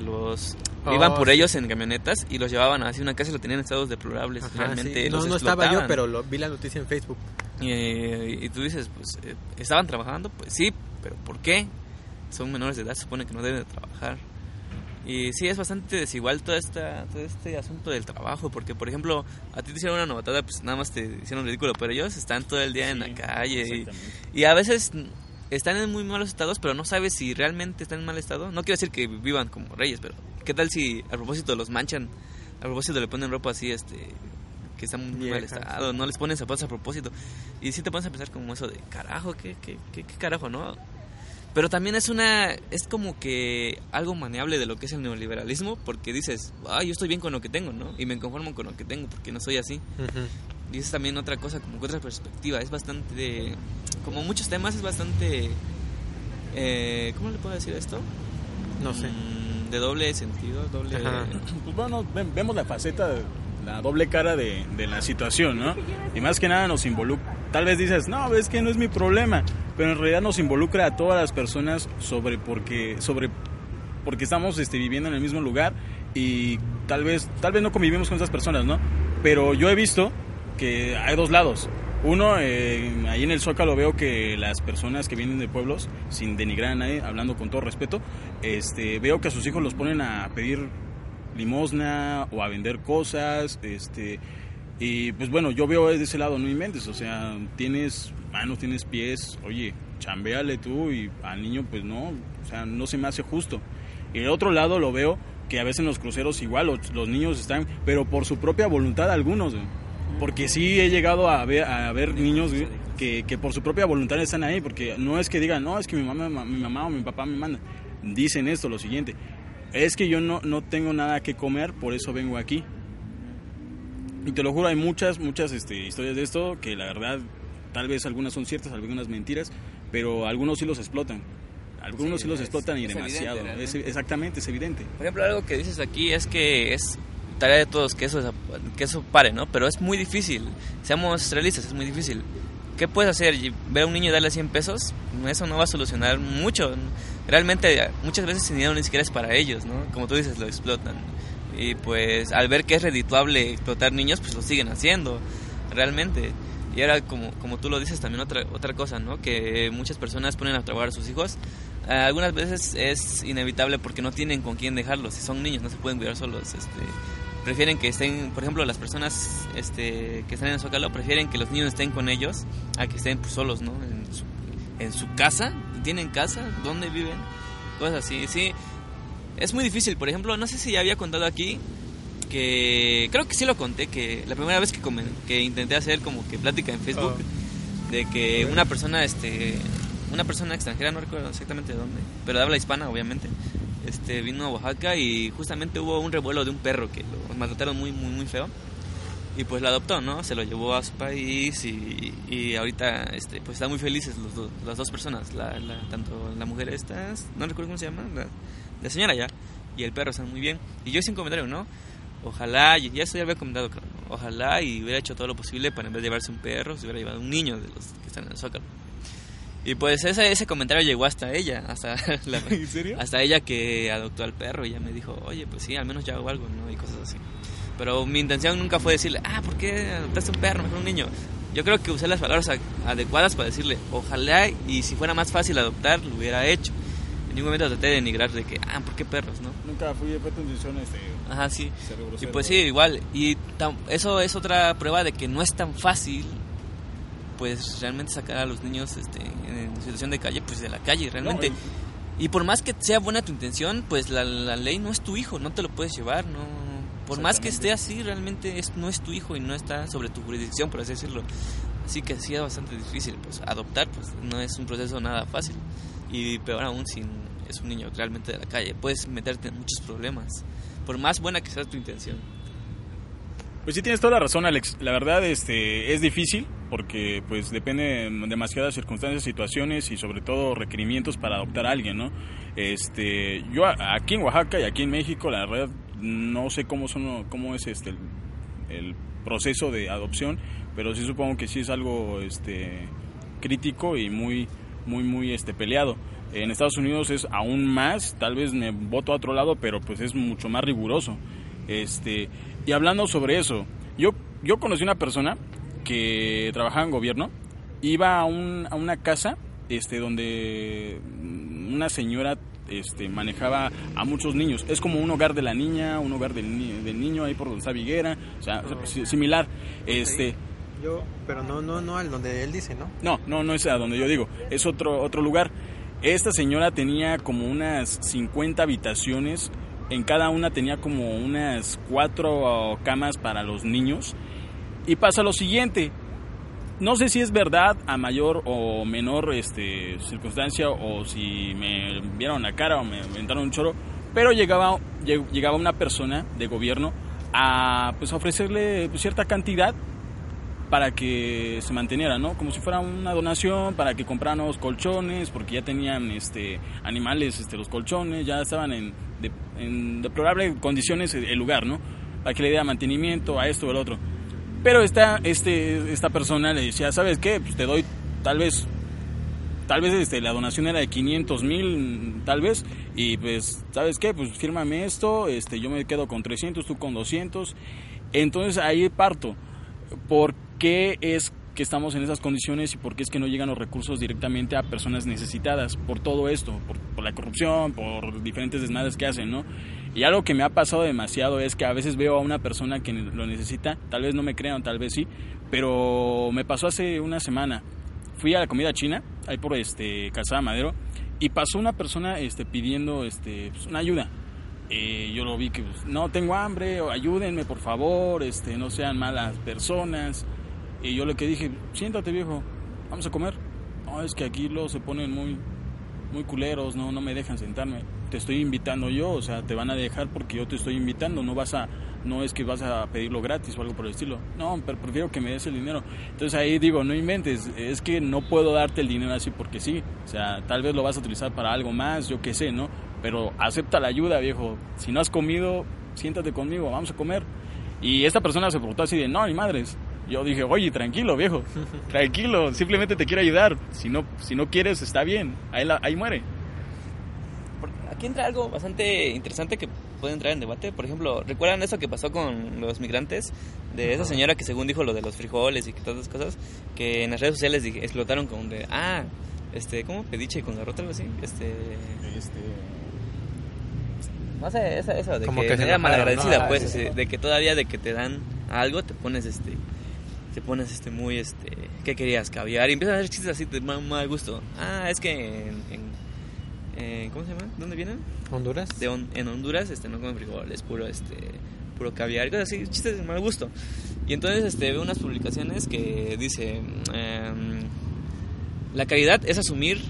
los Oh, iban por sí. ellos en camionetas y los llevaban hacia una casa y lo tenían en estados deplorables. Ajá, Realmente sí. No, los no estaba yo, pero lo, vi la noticia en Facebook. Y, y tú dices, pues, eh, ¿estaban trabajando? Pues sí, pero ¿por qué? Son menores de edad, se supone que no deben de trabajar. Y sí, es bastante desigual todo, esta, todo este asunto del trabajo, porque, por ejemplo, a ti te hicieron una novatada, pues nada más te hicieron ridículo, pero ellos están todo el día en la calle y, y a veces están en muy malos estados, pero no sabes si realmente están en mal estado. No quiero decir que vivan como reyes, pero ¿qué tal si a propósito los manchan? A propósito le ponen ropa así, este que está muy mal estado, no les ponen zapatos a propósito. Y sí te pones a pensar como eso de, carajo, ¿qué, qué, qué, qué carajo, no? Pero también es una, es como que algo maneable de lo que es el neoliberalismo, porque dices, ah, yo estoy bien con lo que tengo, ¿no? Y me conformo con lo que tengo, porque no soy así. Y es también otra cosa, como que otra perspectiva. Es bastante. Como muchos temas, es bastante. Eh, ¿Cómo le puedo decir esto? No sé. Mm, de doble sentido, doble. Ajá. Pues bueno, vemos la faceta, la doble cara de, de la situación, ¿no? Y más que nada nos involucra. Tal vez dices, no, es que no es mi problema, pero en realidad nos involucra a todas las personas sobre porque, sobre porque estamos este, viviendo en el mismo lugar y tal vez, tal vez no convivimos con esas personas, ¿no? Pero yo he visto que hay dos lados. Uno, eh, ahí en el Zócalo veo que las personas que vienen de pueblos, sin denigrar a nadie, hablando con todo respeto, este, veo que a sus hijos los ponen a pedir limosna o a vender cosas, este, y pues bueno, yo veo de ese lado, no inventes, o sea, tienes manos, tienes pies, oye, chambéale tú y al niño pues no, o sea, no se me hace justo. Y el otro lado lo veo que a veces en los cruceros igual los, niños están, pero por su propia voluntad algunos. Porque sí he llegado a ver, a ver niños que, que por su propia voluntad están ahí, porque no es que digan, no, es que mi mamá, mi mamá o mi papá me manda, dicen esto, lo siguiente, es que yo no, no tengo nada que comer, por eso vengo aquí. Y te lo juro, hay muchas, muchas este, historias de esto que la verdad, tal vez algunas son ciertas, algunas mentiras, pero algunos sí los explotan. Algunos sí, Sí, los es- explotan y evidente, demasiado. Es- exactamente, es evidente. Por ejemplo, algo que dices aquí es que es tarea de todos que eso, que eso pare, ¿no? Pero es muy difícil. Seamos realistas, es muy difícil. ¿Qué puedes hacer? ¿Ver a un niño y darle 100 pesos? Eso no va a solucionar mucho. Realmente, muchas veces el dinero ni siquiera es para ellos, ¿no? Como tú dices, lo explotan. Y pues al ver que es redituable explotar niños, pues lo siguen haciendo, realmente. Y ahora, como, como tú lo dices, también otra, otra cosa, ¿no? Que muchas personas ponen a trabajar a sus hijos. Algunas veces es inevitable porque no tienen con quién dejarlos. Si son niños, no se pueden cuidar solos. Este, prefieren que estén, por ejemplo, las personas este, que están en el Zócalo prefieren que los niños estén con ellos a que estén pues, solos, ¿no? En su, en su casa. ¿Tienen casa? ¿Dónde viven? Cosas así, sí. Es muy difícil, por ejemplo, no sé si ya había contado aquí que creo que sí lo conté que la primera vez que comen- que intenté hacer como que plática en Facebook de que una persona este una persona extranjera no recuerdo exactamente de dónde, pero habla hispana obviamente. Este vino a Oaxaca y justamente hubo un revuelo de un perro que lo maltrataron muy muy muy feo. Y pues lo adoptó, ¿no? Se lo llevó a su país y, y ahorita este, pues están muy felices los dos- las dos personas. La, tanto la mujer esta, no recuerdo cómo se llama, la, señora ya, y el perro están muy bien. Y yo hice un comentario, ¿no? Ojalá, ya esto ya había comentado, ojalá y hubiera hecho todo lo posible para en vez de llevarse un perro, se hubiera llevado un niño de los que están en el Zócalo. Y pues ese, ese comentario llegó hasta ella, hasta, la- ¿En serio? hasta ella que adoptó al perro y ella me dijo, oye, pues sí, al menos ya hago algo, ¿no? Y cosas así. Pero mi intención nunca fue decirle, ah, ¿por qué adoptaste un perro, mejor un niño? Yo creo que usé las palabras a- adecuadas para decirle, ojalá y si fuera más fácil adoptar, lo hubiera hecho. En ningún momento traté de denigrar de que, ah, ¿por qué perros, no? Nunca fui, fue tu intención este, Ajá, sí. Y pues sí, igual. Y tam- eso es otra prueba de que no es tan fácil, pues realmente sacar a los niños este, en situación de calle, pues de la calle, realmente. No, Y por más que sea buena tu intención, pues la, la ley no es tu hijo, no te lo puedes llevar, no. Por más que esté así, realmente es, no es tu hijo y no está sobre tu jurisdicción, por así decirlo. Así que sí es bastante difícil, pues adoptar, pues no es un proceso nada fácil. Y peor aún si es un niño realmente de la calle, puedes meterte en muchos problemas, por más buena que sea tu intención. Pues sí tienes toda la razón, Alex. La verdad, este, es difícil porque, pues, depende de demasiadas circunstancias, situaciones y sobre todo requerimientos para adoptar a alguien, ¿no? Este, yo aquí en Oaxaca y aquí en México, la verdad, no sé cómo son, cómo es este el, el proceso de adopción, pero sí supongo que sí es algo, este, crítico y muy, muy, muy, este, peleado. En Estados Unidos es aún más, tal vez me voto a otro lado, pero pues es mucho más riguroso. Este, y hablando sobre eso, yo, yo conocí una persona que trabajaba en gobierno, iba a, un- a una casa este, donde una señora este, manejaba a muchos niños. Es como un hogar de la niña, un hogar del, ni- del niño, ahí por donde está Viguera, o sea, si- similar. Este, Yo, pero no, no, no al donde él dice, ¿no? no, no, no es a donde yo digo, es otro, otro lugar. Esta señora tenía como unas 50 habitaciones, en cada una tenía como unas cuatro camas para los niños. Y pasa lo siguiente, no sé si es verdad a mayor o menor este, circunstancia o si me vieron la cara o me inventaron un choro, pero llegaba, lleg- llegaba una persona de gobierno a pues, ofrecerle cierta cantidad para que se manteniera, ¿no? Como si fuera una donación para que compraran nuevos colchones, porque ya tenían este animales, este los colchones, ya estaban en, de, en deplorables condiciones el lugar, ¿no? Para que le diera mantenimiento a esto o al otro. Pero esta, este, esta persona le decía, ¿sabes qué? Pues te doy tal vez tal vez este, la donación era de 500 mil, tal vez, y pues, ¿sabes qué? Pues fírmame esto, este, yo me quedo con 300, tú con 200. Entonces ahí parto. ¿Por qué es que estamos en esas condiciones y por qué es que no llegan los recursos directamente a personas necesitadas? Por todo esto, por, por la corrupción, por diferentes desmadres que hacen, ¿no? Y algo que me ha pasado demasiado es que a veces veo a una persona que lo necesita, tal vez no me crean, tal vez sí, pero me pasó hace una semana fui a la comida china, ahí por este Calzada Madero, y pasó una persona este, pidiendo este, pues, una ayuda. Eh, yo lo vi que pues, no tengo hambre, ayúdenme por favor, este, no sean malas personas. Y yo lo que dije, siéntate viejo, vamos a comer. No, es que aquí luego se ponen muy, muy culeros, no, no me dejan sentarme. Te estoy invitando yo, o sea, te van a dejar porque yo te estoy invitando, no vas a, no es que vas a pedirlo gratis o algo por el estilo. No, pero prefiero que me des el dinero. Entonces ahí digo, no inventes, es que no puedo darte el dinero así porque sí. O sea, tal vez lo vas a utilizar para algo más, yo qué sé, ¿no? Pero acepta la ayuda, viejo. Si no has comido, siéntate conmigo, vamos a comer. Y esta persona se portó así de, no, ni madres. Yo dije, oye, tranquilo, viejo, tranquilo, simplemente te quiero ayudar. Si no, si no quieres, está bien, ahí, la- ahí muere. Aquí entra algo bastante interesante que puede entrar en debate. Por ejemplo, ¿recuerdan eso que pasó con los migrantes? De esa señora que según dijo lo de los frijoles y que todas esas cosas, que en las redes sociales explotaron como de, ah, este, ¿cómo? Pediche con garrote, algo así. Este, Este, no sé, eso, eso de Como que, que se era malagradecida, ¿no? pues, Ah, de que todavía de que te dan algo, te pones, este, te pones, este, muy, este, ¿qué querías? Caviar, y empiezan a hacer chistes así de mal, mal gusto. Ah, es que en, en- eh, ¿cómo se llama? ¿Dónde vienen? Honduras. de Hon- en Honduras este no comen frijoles, puro este puro caviar, cosas así, chistes de mal gusto. Y entonces este veo unas publicaciones que dice em, la caridad es asumir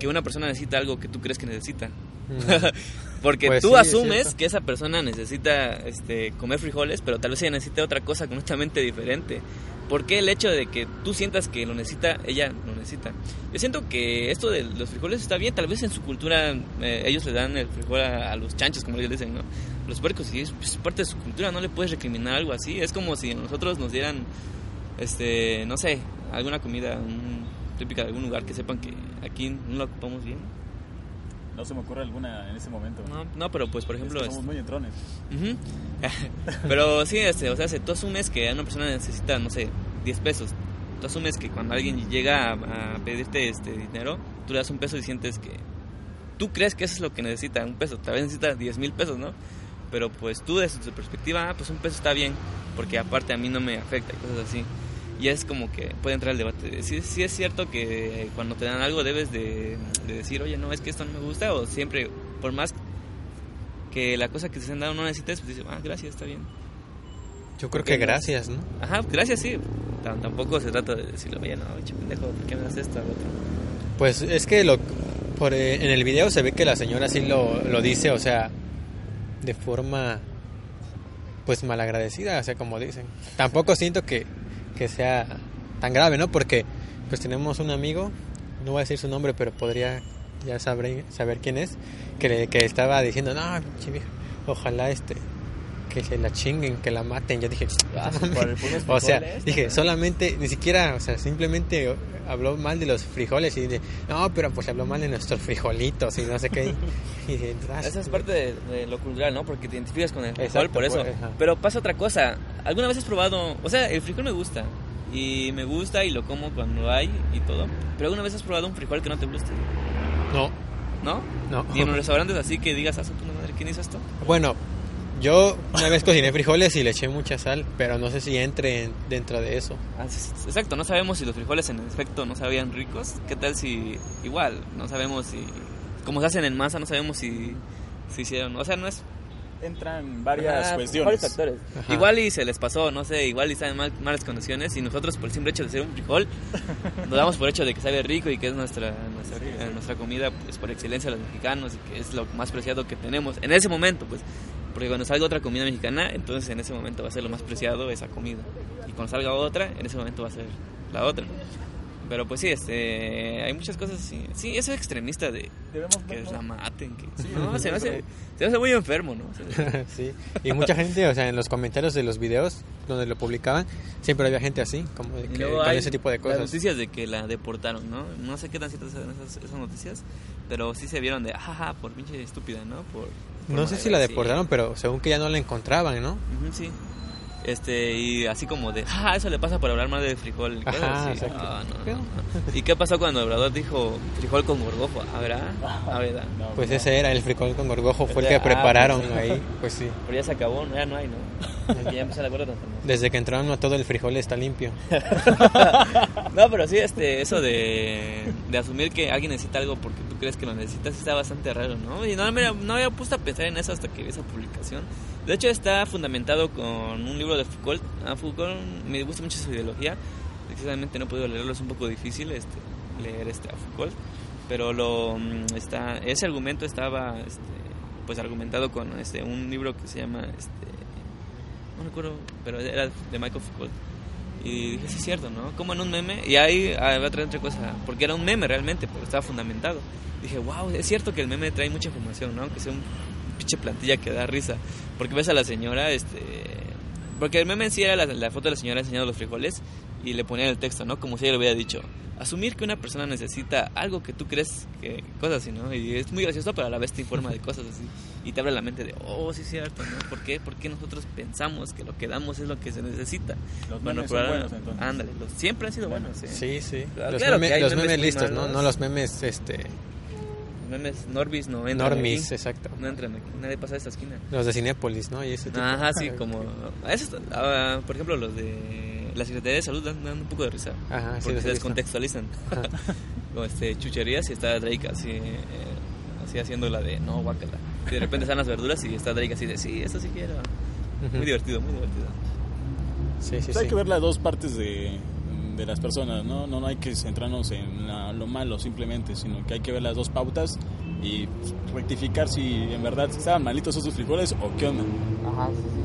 que una persona necesita algo que tú crees que necesita. Mm. Porque Pues tú sí, es asumes cierto. que esa persona necesita este, comer frijoles, pero tal vez ella necesite otra cosa completamente diferente. ¿Por qué el hecho de que tú sientas que lo necesita, ella lo necesita? Yo siento que esto de los frijoles está bien, tal vez en su cultura eh, ellos le dan el frijol a, a los chanchos, como ellos dicen, ¿no? Los puercos, y es, es parte de su cultura, no le puedes recriminar algo así. Es como si a nosotros nos dieran, este, no sé, alguna comida un- típica de algún lugar que sepan que aquí no la ocupamos bien. No se me ocurre alguna en ese momento. No, no pero pues por ejemplo... somos muy entrones. Ujú. Pero sí, este, o sea, si tú asumes que una persona necesita, no sé, 10 pesos, tú asumes que cuando alguien llega a, a pedirte este dinero, tú le das un peso y sientes que tú crees que eso es lo que necesita, un peso, tal vez necesita 10 mil pesos, ¿no? Pero pues tú desde tu perspectiva, ah, pues un peso está bien, porque aparte a mí no me afecta y cosas así. Y es como que puede entrar el debate. Sí, sí es cierto que cuando te dan algo debes de, de decir, oye, no, es que esto no me gusta, o siempre, por más que la cosa que te han dado no necesites, pues dices, ah, gracias, está bien. Yo creo que no. gracias, ¿no? Ajá, gracias, sí. Tam- Tampoco se trata de decirle, oye, no, che pendejo, ¿por qué me das esto? Pues es que lo, por, eh, en el video se ve que la señora sí lo, lo dice, o sea, de forma pues malagradecida, o sea, como dicen. Tampoco siento que, que sea tan grave, ¿no? Porque pues tenemos un amigo, no voy a decir su nombre, pero podría ya saber, saber quién es, que, le- que estaba diciendo, no, ojalá este que se la chinguen, que la maten. Yo dije, Ah, o sea, dije, ¿no? solamente, ni siquiera, o sea, simplemente habló mal de los frijoles y dije, no, pero pues habló mal de nuestros frijolitos y no sé qué. Y dije, "Ah, Esa es parte de, de lo cultural, ¿no? Porque te identificas con el frijol, Exacto, por eso. pues. Pero pasa otra cosa. ¿Alguna vez has probado? O sea, el frijol me gusta. Y me gusta y lo como cuando hay y todo. Pero ¿alguna vez has probado un frijol que no te guste? No, ¿No? no. Ni en restaurantes así que digas, ah, su puta madre, ¿quién hizo esto? Bueno, yo una vez cociné frijoles y le eché mucha sal, pero no sé si entre en- dentro de eso. Ah, Exacto, no sabemos si los frijoles en efecto no sabían ricos. ¿Qué tal si igual? No sabemos si... Como se hacen en masa, no sabemos si, si hicieron... O sea, no es Entran varias Ah, cuestiones. varios factores. Ajá. Igual y se les pasó, no sé, igual y están en mal- malas condiciones y nosotros por el simple hecho de ser un frijol nos damos por hecho de que sabe rico y que es nuestra nuestra, nuestra comida pues por excelencia de los mexicanos y que es lo más preciado que tenemos en ese momento, pues porque cuando salga otra comida mexicana, entonces en ese momento va a ser lo más preciado esa comida y cuando salga otra, en ese momento va a ser la otra. Pero pues sí, este, hay muchas cosas así. Sí, eso es extremista de Debemos que verlo. la maten, que no, se me hace, se me hace muy enfermo, ¿no? Sí. Y mucha gente, o sea, en los comentarios de los videos donde lo publicaban, siempre había gente así, como de que, con hay ese tipo de Las cosas. noticias de que la deportaron, ¿no? No sé qué tan ciertas eran esas, esas noticias, pero sí se vieron de, jaja, por pinche estúpida, ¿no? Por, por No sé si la sí. deportaron, pero según que ya no la encontraban, ¿no? Sí. Este, y así como de, ah, eso le pasa por hablar mal de frijol. y cosas Ajá, así. Ah, no, ¿Qué? no, no. ¿Y qué pasó cuando Obrador dijo frijol con gorgojo? A ver, ah, ah. No, Pues ese era el frijol con gorgojo, fue el Ah, que prepararon pues. ahí, pues sí. Pero ya se acabó, ¿no? ya no hay, ¿no? Ya empezó la cuarta transformación. Desde que entraron a todo el frijol está limpio. No, pero sí, este, eso de, de asumir que alguien necesita algo porque crees que lo necesitas está bastante raro, ¿no? Y no me no había puesto a pensar en eso hasta que vi esa publicación. De hecho, está fundamentado con un libro de Foucault. A Foucault me gusta mucho su ideología. Precisamente no podido leerlo, es un poco difícil este, leer este, a Foucault. Pero lo, mm, está, ese argumento estaba este, pues argumentado con este, un libro que se llama... Este, no recuerdo, pero era de Michael Foucault. Y dije, sí es cierto, ¿no? Como en un meme. Y ahí ah, voy a traer otra cosa. Porque era un meme realmente, pero estaba fundamentado. Dije, wow, es cierto que el meme trae mucha información, ¿no? Aunque sea un pinche plantilla que da risa. Porque ves a la señora, este... Porque el meme en sí era la, la foto de la señora enseñando los frijoles y le ponían el texto, ¿no? Como si ella lo hubiera dicho. Asumir que una persona necesita algo que tú crees que... Cosas así, ¿no? Y es muy gracioso, pero a la vez te informa de cosas así. Y te abre la mente de, oh, sí es cierto, ¿no? ¿Por qué? Porque nosotros pensamos que lo que damos es lo que se necesita. Los Bueno, memes son pero- buenos, entonces. Ándale, los, siempre han sido buenos, ¿eh? Sí, sí. Claro, los claro meme- que hay los memes listos, ¿no? malos. No los memes, este... Memes Norbis no entran Normis, aquí. exacto. No entran aquí, nadie pasa a esta esquina. Los de Cinépolis, ¿no? Y ese tipo. Ajá, sí, como... esos, ah, por ejemplo, los de la Secretaría de Salud dan, dan un poco de risa. Ajá, sí, porque los se descontextualizan. Como este, chucherías y está Drake así, eh, así haciendo la de no, guácala. Y de repente están las verduras y está Drake así de sí, eso sí quiero. Muy divertido, muy divertido. Sí, sí, hay sí. que ver las dos partes de, de las personas, ¿no? ¿no? No hay que centrarnos en la- lo malo simplemente, sino que hay que ver las dos pautas y rectificar si en verdad estaban malitos esos frijoles o qué onda. Ajá, sí, sí.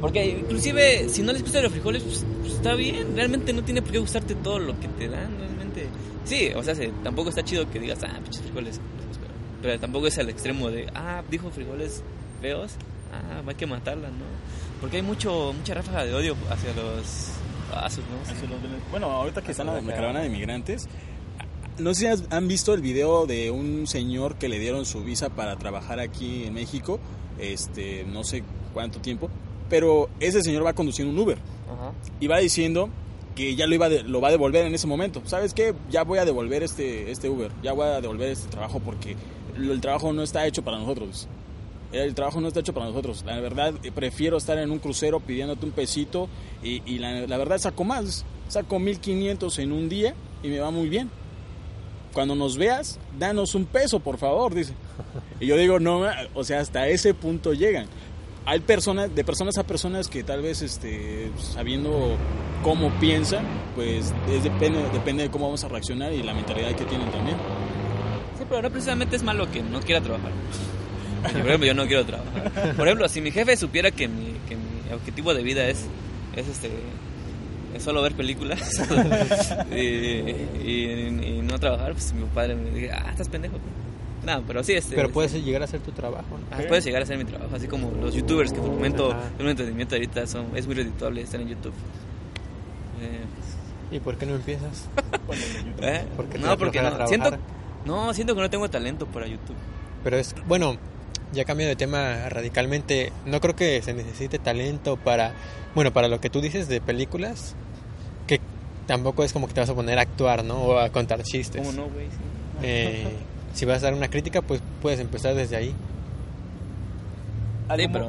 Porque inclusive si no les gustan los frijoles, pues, pues, está bien. Realmente no tiene por qué gustarte todo lo que te dan, realmente. Sí, o sea, se- tampoco está chido que digas, ah, pinches frijoles. Pero, pero tampoco es al extremo de, ah, dijo frijoles feos, ah, hay que matarla, ¿no? Porque hay mucho mucha ráfaga de odio hacia los vasos, ¿no? Hacia los Bueno, ahorita que están en la caravana de migrantes, no sé si han visto el video de un señor que le dieron su visa para trabajar aquí en México, este, no sé cuánto tiempo, pero ese señor va conduciendo un Uber Ajá. y va diciendo que ya lo iba de- lo va a devolver en ese momento. ¿Sabes qué? Ya voy a devolver este este Uber, ya voy a devolver este trabajo porque el trabajo no está hecho para nosotros. El trabajo no está hecho para nosotros. La verdad, eh, prefiero estar en un crucero pidiéndote un pesito y, y la, la verdad saco más. Saco 1500 en un día y me va muy bien. Cuando nos veas, danos un peso, por favor, dice. Y yo digo, no, o sea, hasta ese punto llegan. Hay personas, de personas a personas que tal vez, este, sabiendo cómo piensan, pues es depende, depende de cómo vamos a reaccionar y la mentalidad que tienen también. Sí, pero no precisamente es malo que no quiera trabajar. Por ejemplo, yo no quiero trabajar. Por ejemplo, si mi jefe supiera que mi, que objetivo de vida es, es este es solo ver películas y- y no trabajar, pues mi padre me diría, ah, estás pendejo. No, pero sí, este, Pero puedes llegar a hacer tu trabajo. ¿no? Ah, puedes llegar a hacer mi trabajo, así como los youtubers que por el momento un entretenimiento ahorita son, es muy redituable estar en YouTube. Eh, ¿Y por qué no empiezas? ¿eh? ¿Por qué te No, porque no, siento, no, siento que no tengo talento para YouTube. Pero es, bueno, ya cambio de tema radicalmente. No creo que se necesite talento para, bueno, para lo que tú dices de películas, que tampoco es como que te vas a poner a actuar, ¿no? O a contar chistes. ¿Cómo no, güey? Sí. Eh, si vas a dar una crítica, pues puedes empezar desde ahí. Sí, pero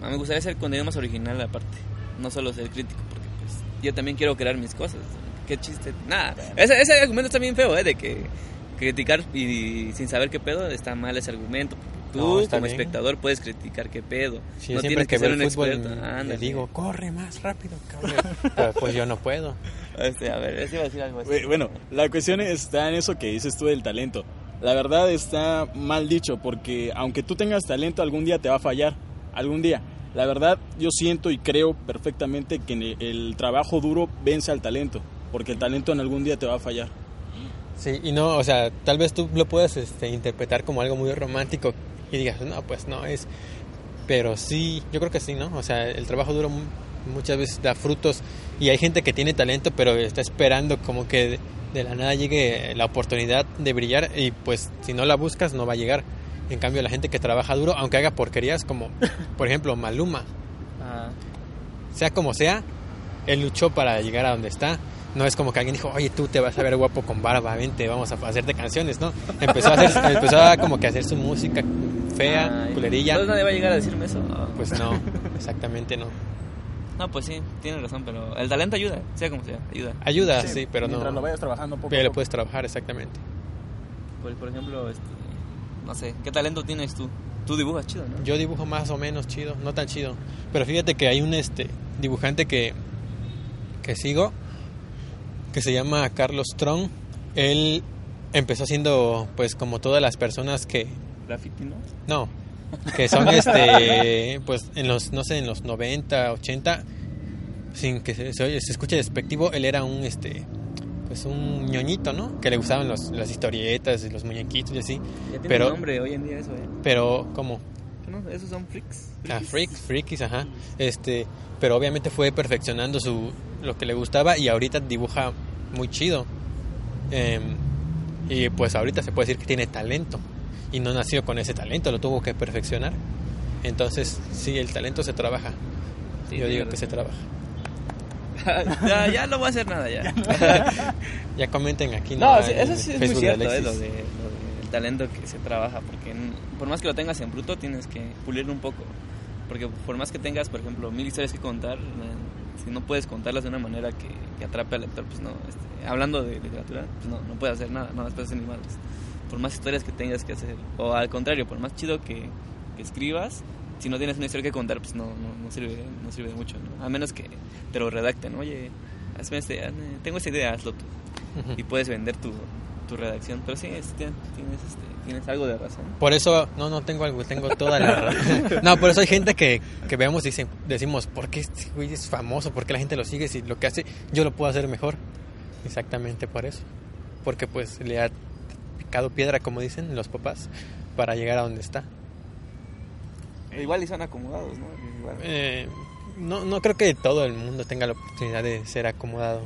a mí me gustaría hacer contenido más original aparte, no solo ser crítico, porque pues yo también quiero crear mis cosas. Qué chiste. Nada, ese, ese argumento está bien feo, ¿eh? De que criticar y sin saber qué pedo está mal ese argumento. Tú No, como bien. espectador puedes criticar qué pedo. Si no tienes que que ser un fútbol experto. le digo, corre más rápido, cabrón. Pues yo no puedo. Este, a ver, ese iba a decir algo así. Bu- Bueno, la cuestión está en eso que dices tú del talento. La verdad está mal dicho porque aunque tú tengas talento algún día te va a fallar, algún día. La verdad yo siento y creo perfectamente que el, trabajo duro vence al talento, porque el talento en algún día te va a fallar. Sí, y no, o sea, tal vez tú lo puedas este, interpretar como algo muy romántico y digas, no, pues no es. Pero sí, yo creo que sí, ¿no? O sea, el trabajo duro muchas veces da frutos y hay gente que tiene talento, pero está esperando como que de, la nada llegue la oportunidad de brillar y pues si no la buscas no va a llegar. En cambio, la gente que trabaja duro, aunque haga porquerías como, por ejemplo, Maluma, Ah, sea como sea, él luchó para llegar a donde está. No es como que alguien dijo, oye, tú te vas a ver guapo con barba, vente, vamos a hacerte canciones, ¿no? Empezó a, hacer, empezó a como que hacer su música fea, ay, culerilla. Entonces nadie va a llegar a decirme eso. Pues no, exactamente no. No, pues sí, tienes razón, pero el talento ayuda, sea como sea, ayuda. Ayuda, sí, pero Mientras lo no. vayas trabajando poco Pero lo puedes trabajar, exactamente. Por, por ejemplo, este, no sé, ¿qué talento tienes tú? Tú dibujas chido, ¿no? Yo dibujo más o menos chido, no tan chido. Pero fíjate que hay un este dibujante que, que sigo, que se llama Carlos Strong. Él empezó haciendo, pues, como todas las personas que, Graffiti, ¿no? No, que son este, pues en los, no sé, en los 90, 80, sin que se, se, se escuche despectivo, él era un, este, pues un ñoñito, ¿no? Que le gustaban los, las historietas y los muñequitos y así. Ya tiene Pero- nombre hoy en día eso, ¿eh? Pero, como, ¿No? ¿Esos son freaks? ah, freaks, freakies, ajá. Este, pero obviamente fue perfeccionando su, lo que le gustaba y ahorita dibuja muy chido. Em, y pues ahorita se puede decir que tiene talento. Y no nació con ese talento, lo tuvo que perfeccionar. Entonces, sí, el talento se trabaja. Sí, Yo sí, digo que se trabaja. ya, ya no voy a hacer nada, ya. Ya comenten aquí. No, ¿no? sí, En eso sí es muy Facebook de cierto, ¿eh? Lo, de, lo del talento que se trabaja, porque por más que lo tengas en bruto, tienes que pulirlo un poco. Porque por más que tengas, por ejemplo, mil historias que contar, eh, si no puedes contarlas de una manera que, que atrape al lector, pues no. este, hablando de literatura, pues no, no puedes hacer nada, no las puedes hacer ni madres. Por más historias que tengas que hacer, o al contrario, por más chido que, que escribas, si no tienes una historia que contar, pues no, no, no sirve, no sirve de mucho, ¿no? A menos que te lo redacten, oye, hazme este, hazme- tengo esta idea, hazlo tú y puedes vender tu, tu redacción. Pero sí, es- tienes, este, tienes algo de razón. Por eso, no, no tengo algo, tengo toda la razón. No, por eso hay gente que, que veamos y decimos, ¿por qué este güey es famoso? ¿Por qué la gente lo sigue? Si lo que hace, yo lo puedo hacer mejor. Exactamente por eso. Porque pues le ha picado piedra, como dicen los papás, para llegar a donde está. Igual y son acomodados, ¿no? Igual. Eh, no, no creo que todo el mundo tenga la oportunidad de ser acomodado.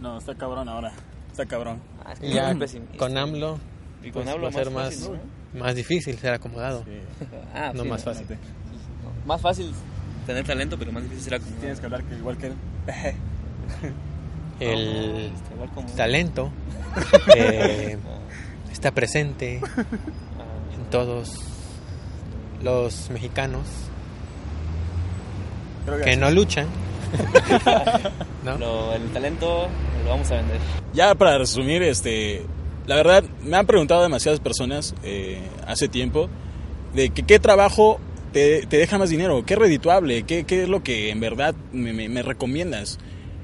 No, está cabrón ahora. Está cabrón. Ah, es que ya con AMLO, Y con pues, AMLO va a ser más más, difícil ser acomodado. Sí. Ah, no sí, más fácil. Más fácil tener talento, pero más difícil ser acomodado. Tienes que hablar que igual que él. El Este, talento eh, está presente en todos los mexicanos Creo que no luchan. ¿No? lo- el talento lo vamos a vender. Ya para resumir, este, la verdad, me han preguntado demasiadas personas eh, hace tiempo de que qué trabajo te, te deja más dinero, qué es redituable, qué, qué es lo que en verdad me, me- me recomiendas.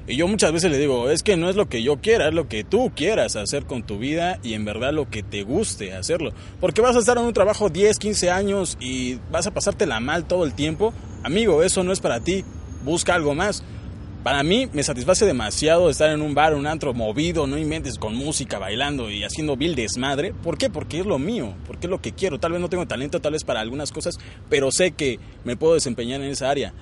Y yo muchas veces le digo, es que no es lo que yo quiera, es lo que tú quieras hacer con tu vida y en verdad lo que te guste hacerlo. Porque vas a estar en un trabajo 10, 15 años y vas a pasártela mal todo el tiempo. Amigo, eso no es para ti. Busca algo más. Para mí me satisface demasiado estar en un bar, un antro movido, no inventes con música, bailando y haciendo vil desmadre. ¿Por qué? Porque es lo mío, porque es lo que quiero. Tal vez no tengo talento, tal vez para algunas cosas, pero sé que me puedo desempeñar en esa área.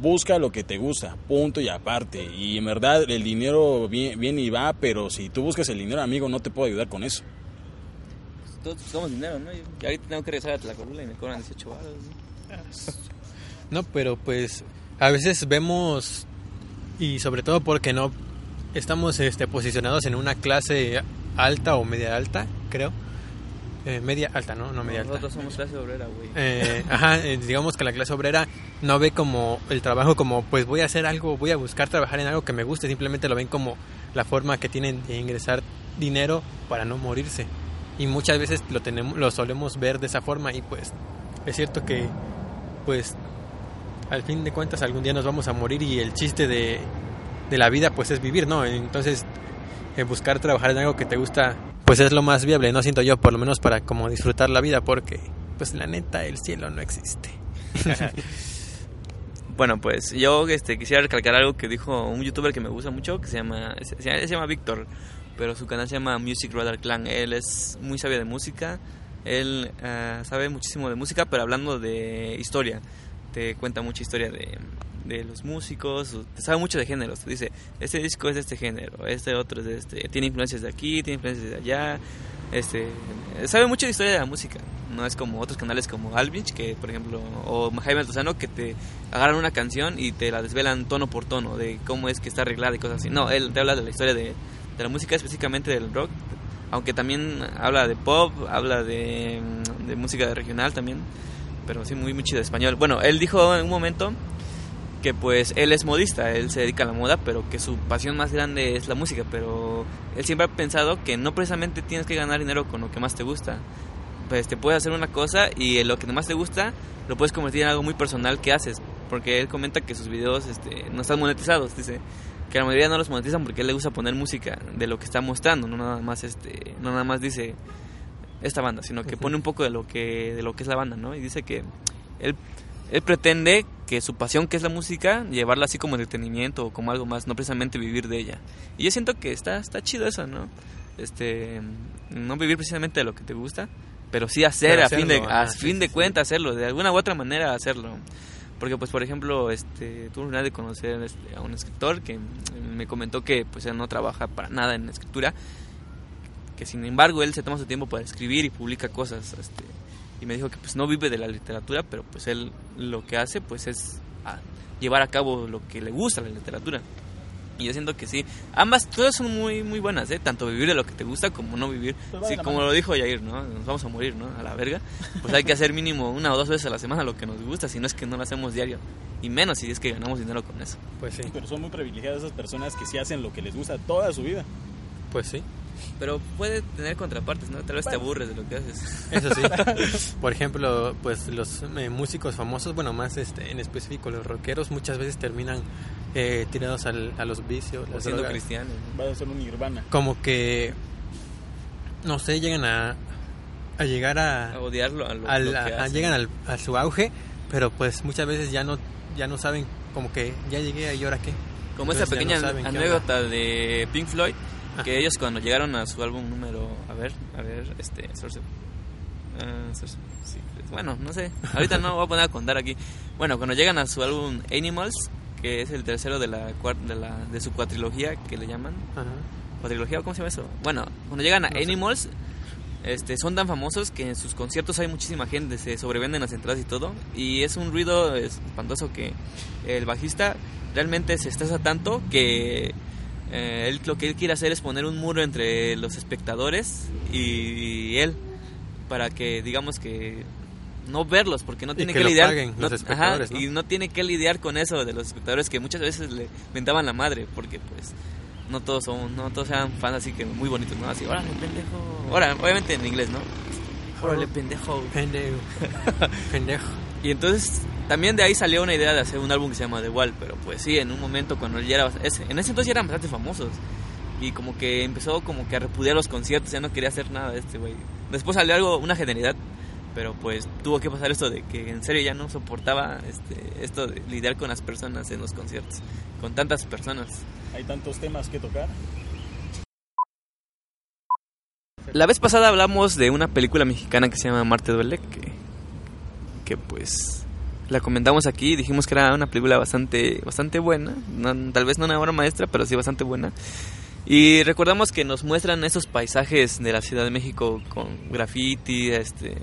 Busca lo que te gusta, punto y aparte. Y en verdad el dinero viene, viene y va, pero si tú buscas el dinero, amigo, no te puedo ayudar con eso. Pues todos buscamos dinero, ¿no? Yo, ahorita tengo que regresar a Tlacolula y me cobran 18 baros. No, pero pues a veces vemos y sobre todo porque no estamos este, posicionados en una clase alta o media alta, creo. Eh, media alta, ¿no? No media alta. Nosotros somos clase obrera, güey. Eh, ajá, eh, digamos que la clase obrera no ve como el trabajo como pues voy a hacer algo, voy a buscar trabajar en algo que me guste, simplemente lo ven como la forma que tienen de ingresar dinero para no morirse. Y muchas veces lo tenemos lo solemos ver de esa forma y pues es cierto que pues al fin de cuentas algún día nos vamos a morir y el chiste de, de la vida pues es vivir, ¿no? Entonces eh, buscar trabajar en algo que te gusta pues es lo más viable, no siento yo, por lo menos para como disfrutar la vida porque pues la neta el cielo no existe. Bueno, pues yo este, quisiera recalcar algo que dijo un youtuber que me gusta mucho, que se llama, se, llama Víctor, pero su canal se llama Music Radar Clan. Él es muy sabio de música, él ah, sabe muchísimo de música, pero hablando de historia. Te cuenta mucha historia de, de los músicos, sabe mucho de géneros. Te dice, este disco es de este género, este otro es de este, tiene influencias de aquí, tiene influencias de allá. Este, sabe mucho de historia de la música. No es como otros canales como Alvich, que por ejemplo, o Jaime Altozano, que te agarran una canción y te la desvelan tono por tono de cómo es que está arreglada y cosas así. No, él te habla de la historia de, de la música, específicamente del rock, aunque también habla de pop, habla de, de música regional también, pero sí muy, muy chido español. Bueno, él dijo en un momento que pues él es modista, él se dedica a la moda, pero que su pasión más grande es la música, pero él siempre ha pensado que no precisamente tienes que ganar dinero con lo que más te gusta. Pues te puedes hacer una cosa y lo que más te gusta lo puedes convertir en algo muy personal que haces, porque él comenta que sus videos este, no están monetizados, dice que la mayoría no los monetizan porque a él le gusta poner música de lo que está mostrando, no nada más este, no nada más dice esta banda, sino que pone un poco de lo que de lo que es la banda, ¿no? Y dice que él él pretende que su pasión, que es la música, llevarla así como entretenimiento o como algo más, no precisamente vivir de ella. Y yo siento que está, está chido eso, ¿no? Este, no vivir precisamente de lo que te gusta, pero sí hacer, Pero a fin de, a ajá, sí, fin de sí, cuenta hacerlo, de alguna u otra manera hacerlo. Porque pues por ejemplo, este, tuve una de conocer este, a un escritor que me comentó que pues él no trabaja para nada en escritura, que sin embargo él se toma su tiempo para escribir y publica cosas, este, y me dijo que pues no vive de la literatura, pero pues él lo que hace pues es ah, llevar a cabo lo que le gusta la literatura. Y yo siento que sí, ambas todas son muy muy buenas, ¿eh? tanto vivir de lo que te gusta como no vivir. Pues Sí, como mano. lo dijo Yair, ¿no? Nos vamos a morir, ¿no? A la verga. Pues hay que hacer mínimo una o dos veces a la semana lo que nos gusta, si no es que no lo hacemos diario. Y menos si es que ganamos dinero con eso. Pues sí, Pero son muy privilegiadas esas personas que sí hacen lo que les gusta toda su vida. pues sí. Pero puede tener contrapartes, ¿no? Tal vez te aburres de lo que haces. Eso sí. Por ejemplo, pues los eh, músicos famosos, bueno, más este, en específico los rockeros, muchas veces terminan eh, tirados al- a los vicios, O las siendo drogas. cristiano. Va a ser un nirvana. Como que, no sé, llegan a, a llegar a, A odiarlo, a lo, al- lo que a- hacen. llegan al- a su auge, pero pues muchas veces ya no, ya no saben, como que ya llegué y ahora qué. Como esa Entonces pequeña no anécdota de Pink Floyd, que ellos cuando llegaron a su álbum número, a ver, a ver, este, Source, ah, Source Secrets. bueno, no sé, ahorita no voy a poner a contar aquí. Bueno, cuando llegan a su álbum Animals, que es el tercero de la de la de su cuatrilogía que le llaman, Ajá. cuatrilogía o cómo se llama eso. Bueno, cuando llegan a No sé. Animals este, son tan famosos que en sus conciertos hay muchísima gente, se sobrevenden las entradas y todo. Y es un ruido espantoso que el bajista realmente se estresa tanto que Eh, él lo que él quiere hacer es poner un muro entre los espectadores y él para que digamos que no verlos porque no tiene que que, lidiar paguen los no- espectadores, ajá, ¿no? y no tiene que lidiar con eso de los espectadores que muchas veces le mentaban la madre porque pues no todos son no todos eran fans así que muy bonitos no así órale pendejo ahora obviamente en inglés no órale pendejo Pendejo. Pendejo. y entonces también de ahí salió una idea de hacer un álbum que se llama The Wall, pero pues sí, en un momento cuando él ya era ese, en ese entonces ya eran bastante famosos y como que empezó como que a repudiar los conciertos, ya no quería hacer nada de este güey. Después salió algo, una genialidad, pero pues tuvo que pasar esto de que en serio ya no soportaba este esto de lidiar con las personas en los conciertos, con tantas personas. Hay tantos temas que tocar. La vez pasada hablamos de una película mexicana que se llama Marte duele, que, que pues la comentamos aquí dijimos que era una película bastante, bastante buena, tal vez no una obra maestra, pero sí bastante buena. Y recordamos que nos muestran esos paisajes de la Ciudad de México con graffiti, este,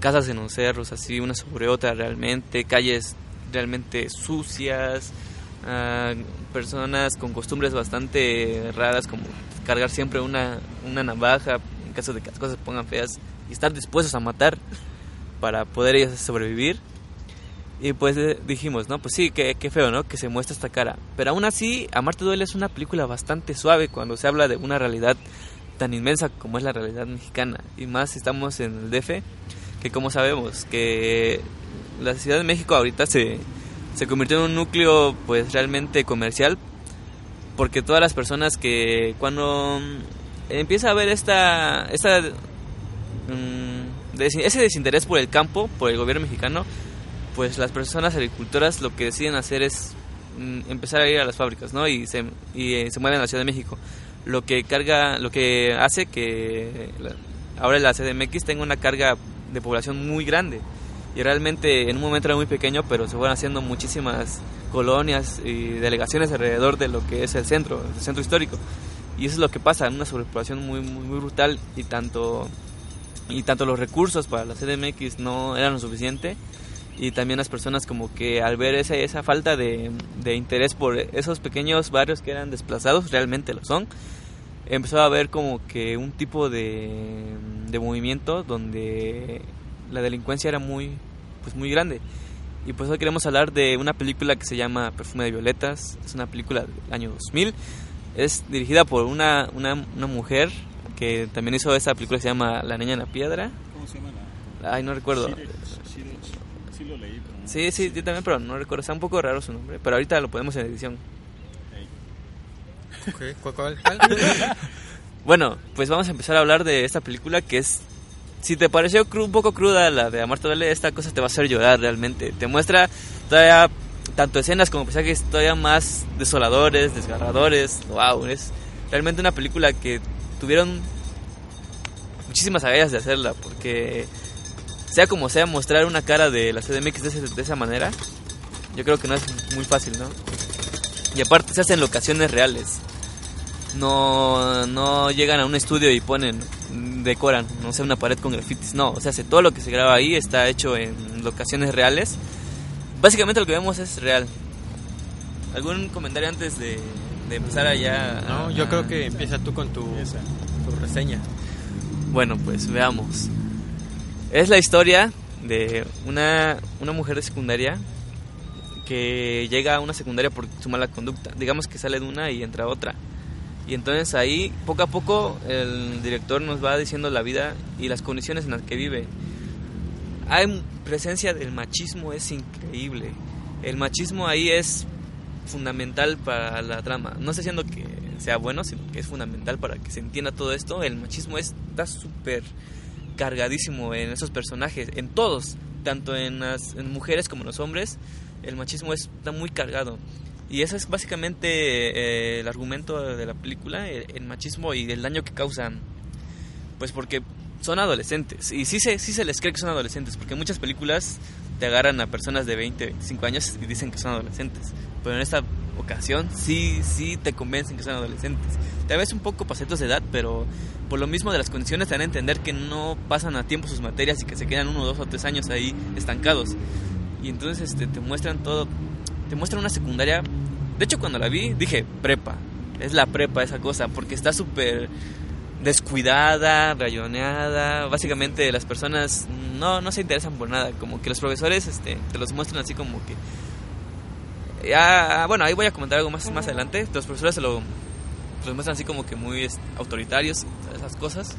casas en los cerros, así una sobre otra realmente, calles realmente sucias, ah, personas con costumbres bastante raras como cargar siempre una, una navaja en caso de que las cosas se pongan feas y estar dispuestos a matar para poder ellos sobrevivir. Y pues eh, dijimos, no, pues sí, qué, qué feo, ¿no? Que se muestra esta cara. Pero aún así, Amarte Duele es una película bastante suave cuando se habla de una realidad tan inmensa como es la realidad mexicana. Y más estamos en el DF, que como sabemos, que la Ciudad de México ahorita se, se convirtió en un núcleo pues realmente comercial. Porque todas las personas que cuando mm, empieza a haber esta, esta mm, ese desinterés por el campo, por el gobierno mexicano, pues las personas agricultoras lo que deciden hacer es mm, empezar a ir a las fábricas, ¿no? Y se, y, eh, se mueven a la Ciudad de México. Lo que carga, lo que hace que ahora la CDMX tenga una carga de población muy grande. Y realmente en un momento era muy pequeño, pero se fueron haciendo muchísimas colonias y delegaciones alrededor de lo que es el centro, el centro histórico. Y eso es lo que pasa, una sobrepoblación muy, muy, muy brutal y tanto, y tanto los recursos para la CDMX no eran lo suficiente y también las personas como que al ver esa, esa falta de, de interés por esos pequeños barrios que eran desplazados, realmente lo son, empezó a haber como que un tipo de, de movimiento donde la delincuencia era muy, pues muy grande. Y por eso queremos hablar de una película que se llama Perfume de Violetas, es una película del año 2000, es dirigida por una, una, una mujer que también hizo esa película que se llama La Niña en la Piedra, ¿Cómo se llama la? ay no recuerdo. Sí lo leí. pero no- Sí, sí, yo también, pero no recuerdo. Está un poco raro su nombre, pero ahorita lo podemos en edición. Ey. Ok, ¿Cuál? cuál, cuál? Bueno, pues vamos a empezar a hablar de esta película que es... Si te pareció cru- un poco cruda la de Amarte Duele, esta cosa te va a hacer llorar realmente. Te muestra todavía tanto escenas como paisajes todavía más desoladores, desgarradores. Wow, es realmente una película que tuvieron muchísimas agallas de hacerla porque sea como sea mostrar una cara de la CDMX de, ese- de esa manera, yo creo que no es muy fácil, ¿no? Y aparte se hacen locaciones reales. No, no llegan a un estudio y ponen, decoran, no sé, una pared con grafitis. No, o sea, se- todo lo que se graba ahí está hecho en locaciones reales. Básicamente lo que vemos es real. ¿Algún comentario antes de, de empezar allá? No, yo creo que empieza tú con tu, Esa. tu reseña. Bueno, pues veamos. Es la historia de una, una mujer de secundaria que llega a una secundaria por su mala conducta. Digamos que sale de una y entra a otra. Y entonces ahí, poco a poco, el director nos va diciendo la vida y las condiciones en las que vive. Hay presencia del machismo, es increíble. El machismo ahí es fundamental para la trama. No estoy diciendo que sea bueno, sino que es fundamental para que se entienda todo esto. El machismo está súper cargadísimo en esos personajes, en todos, tanto en las en mujeres como en los hombres. El machismo es- está muy cargado. Y ese es básicamente eh, el argumento de la película, el, el machismo y el daño que causan. Pues porque son adolescentes. Y sí se, sí se les cree que son adolescentes, porque muchas películas te agarran a personas de 20, 25 años y dicen que son adolescentes. Pero en esta ocasión sí, sí te convencen que son adolescentes. Tal vez un poco pasetos de edad, pero por lo mismo de las condiciones te dan a entender que no pasan a tiempo sus materias y que se quedan uno, dos o tres años ahí estancados. Y entonces este, te muestran todo, te muestran una secundaria. De hecho, cuando la vi, dije prepa. es la prepa esa cosa, porque está súper descuidada, rayoneada, básicamente las personas no, no se interesan por nada, como que los profesores este, te los muestran así como que... Ya, bueno, ahí voy a comentar algo más, más adelante, los profesores se lo, los muestran así como que muy autoritarios, esas cosas,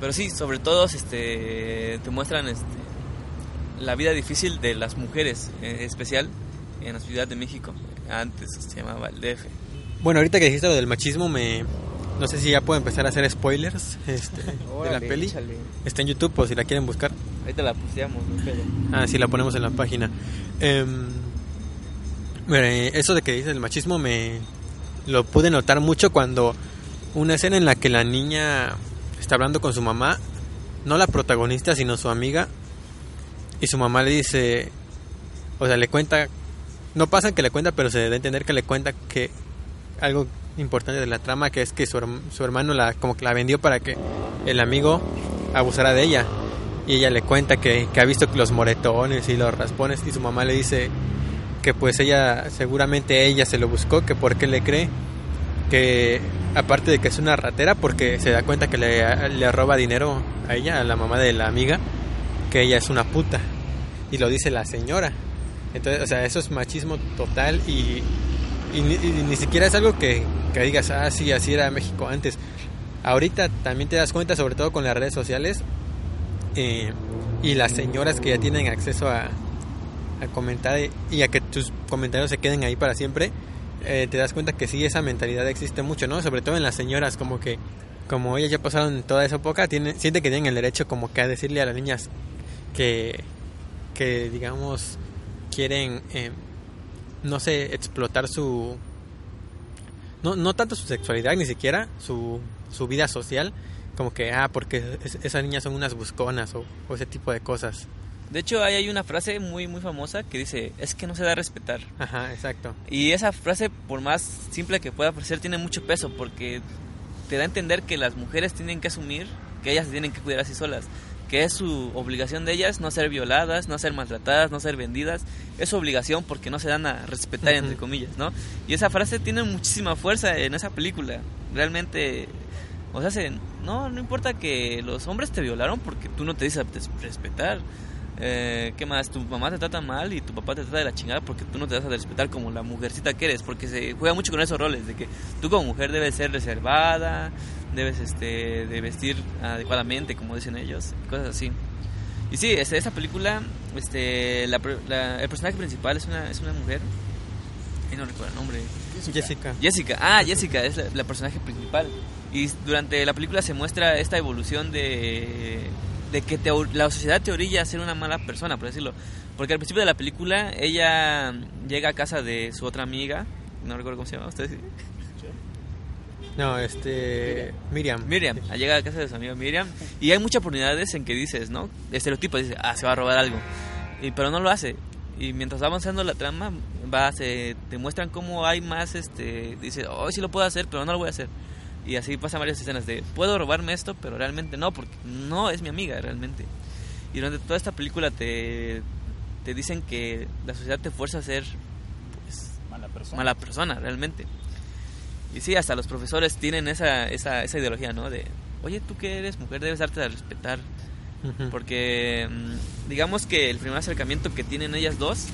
pero sí, sobre todo este, te muestran este, la vida difícil de las mujeres, en especial en la Ciudad de México, antes se llamaba el DF. Bueno, ahorita que dijiste lo del machismo, me no sé si ya puedo empezar a hacer spoilers este, de la peli. échale. Está en YouTube, por si la quieren buscar. Ahorita la posteamos, no. Ah, sí, la ponemos en la página. Eh, eso de que dice el machismo me lo pude notar mucho cuando una escena en la que la niña está hablando con su mamá, no la protagonista, sino su amiga, y su mamá le dice, o sea, le cuenta, no pasa que le cuenta, pero se debe entender que le cuenta que algo importante de la trama, que es que su, su hermano la, como que la vendió para que el amigo abusara de ella. Y ella le cuenta que, que ha visto los moretones y los raspones y su mamá le dice que pues ella, seguramente ella se lo buscó, que por qué le cree, que aparte de que es una ratera, porque se da cuenta que le, roba dinero a ella, a la mamá de la amiga, que ella es una puta. Y lo dice la señora. Entonces, o sea, eso es machismo total y, y ni, y ni siquiera es algo que, que digas, ah, sí, así era México antes. Ahorita también te das cuenta, sobre todo con las redes sociales eh, y las señoras que ya tienen acceso a, a comentar y a que tus comentarios se queden ahí para siempre, eh, te das cuenta que sí, esa mentalidad existe mucho, ¿no? Sobre todo en las señoras, como que, como ellas ya pasaron toda esa época, tienen, sienten que tienen el derecho como que a decirle a las niñas que, que digamos, quieren, eh, no sé, explotar su... No, no tanto su sexualidad, ni siquiera su, su vida social, como que, ah, porque es- esas niñas son unas busconas o ese tipo de cosas. De hecho, ahí hay una frase muy, muy famosa que dice, es que no se da a respetar. Ajá, exacto. Y esa frase, por más simple que pueda parecer, tiene mucho peso porque te da a entender que las mujeres tienen que asumir que ellas se tienen que cuidar así solas. Que es su obligación de ellas no ser violadas, no ser maltratadas, no ser vendidas. Es su obligación porque no se dan a respetar, entre comillas, ¿no? Y esa frase tiene muchísima fuerza en esa película. Realmente, o sea, se- no, no importa que los hombres te violaron porque tú no te dices a respetar. Eh, ¿Qué más? Tu mamá te trata mal y tu papá te trata de la chingada porque tú no te das a respetar como la mujercita que eres, porque se juega mucho con esos roles de que tú como mujer debes ser reservada, debes este de vestir adecuadamente, como dicen ellos, cosas así. Y sí, este, esta película, este, la, la- el personaje principal es una, es una mujer, y no recuerdo el nombre, Jessica. Jessica, ah, Jessica es la, la personaje principal. Y durante la película se muestra esta evolución de, de que te la sociedad te orilla a ser una mala persona, por decirlo. Porque al principio de la película ella llega a casa de su otra amiga, no recuerdo cómo se llama, ¿ustedes? No, este. Miriam. Miriam, llega a casa de su amiga Miriam y hay muchas oportunidades en que dices, ¿no? Estereotipos, dice, ah, se va a robar algo. Y, pero no lo hace. Y mientras va avanzando la trama, va, se, te muestran cómo hay más, este, dice, oh, sí lo puedo hacer, pero no lo voy a hacer. Y así pasan varias escenas de, puedo robarme esto, pero realmente no, porque no es mi amiga realmente. Y durante toda esta película te, te dicen que la sociedad te fuerza a ser pues, Mala persona. mala persona realmente. Y sí, hasta los profesores tienen esa, esa, esa ideología, ¿no? De, oye, tú que eres mujer debes darte a respetar. Porque mm, digamos que el primer acercamiento que tienen ellas dos,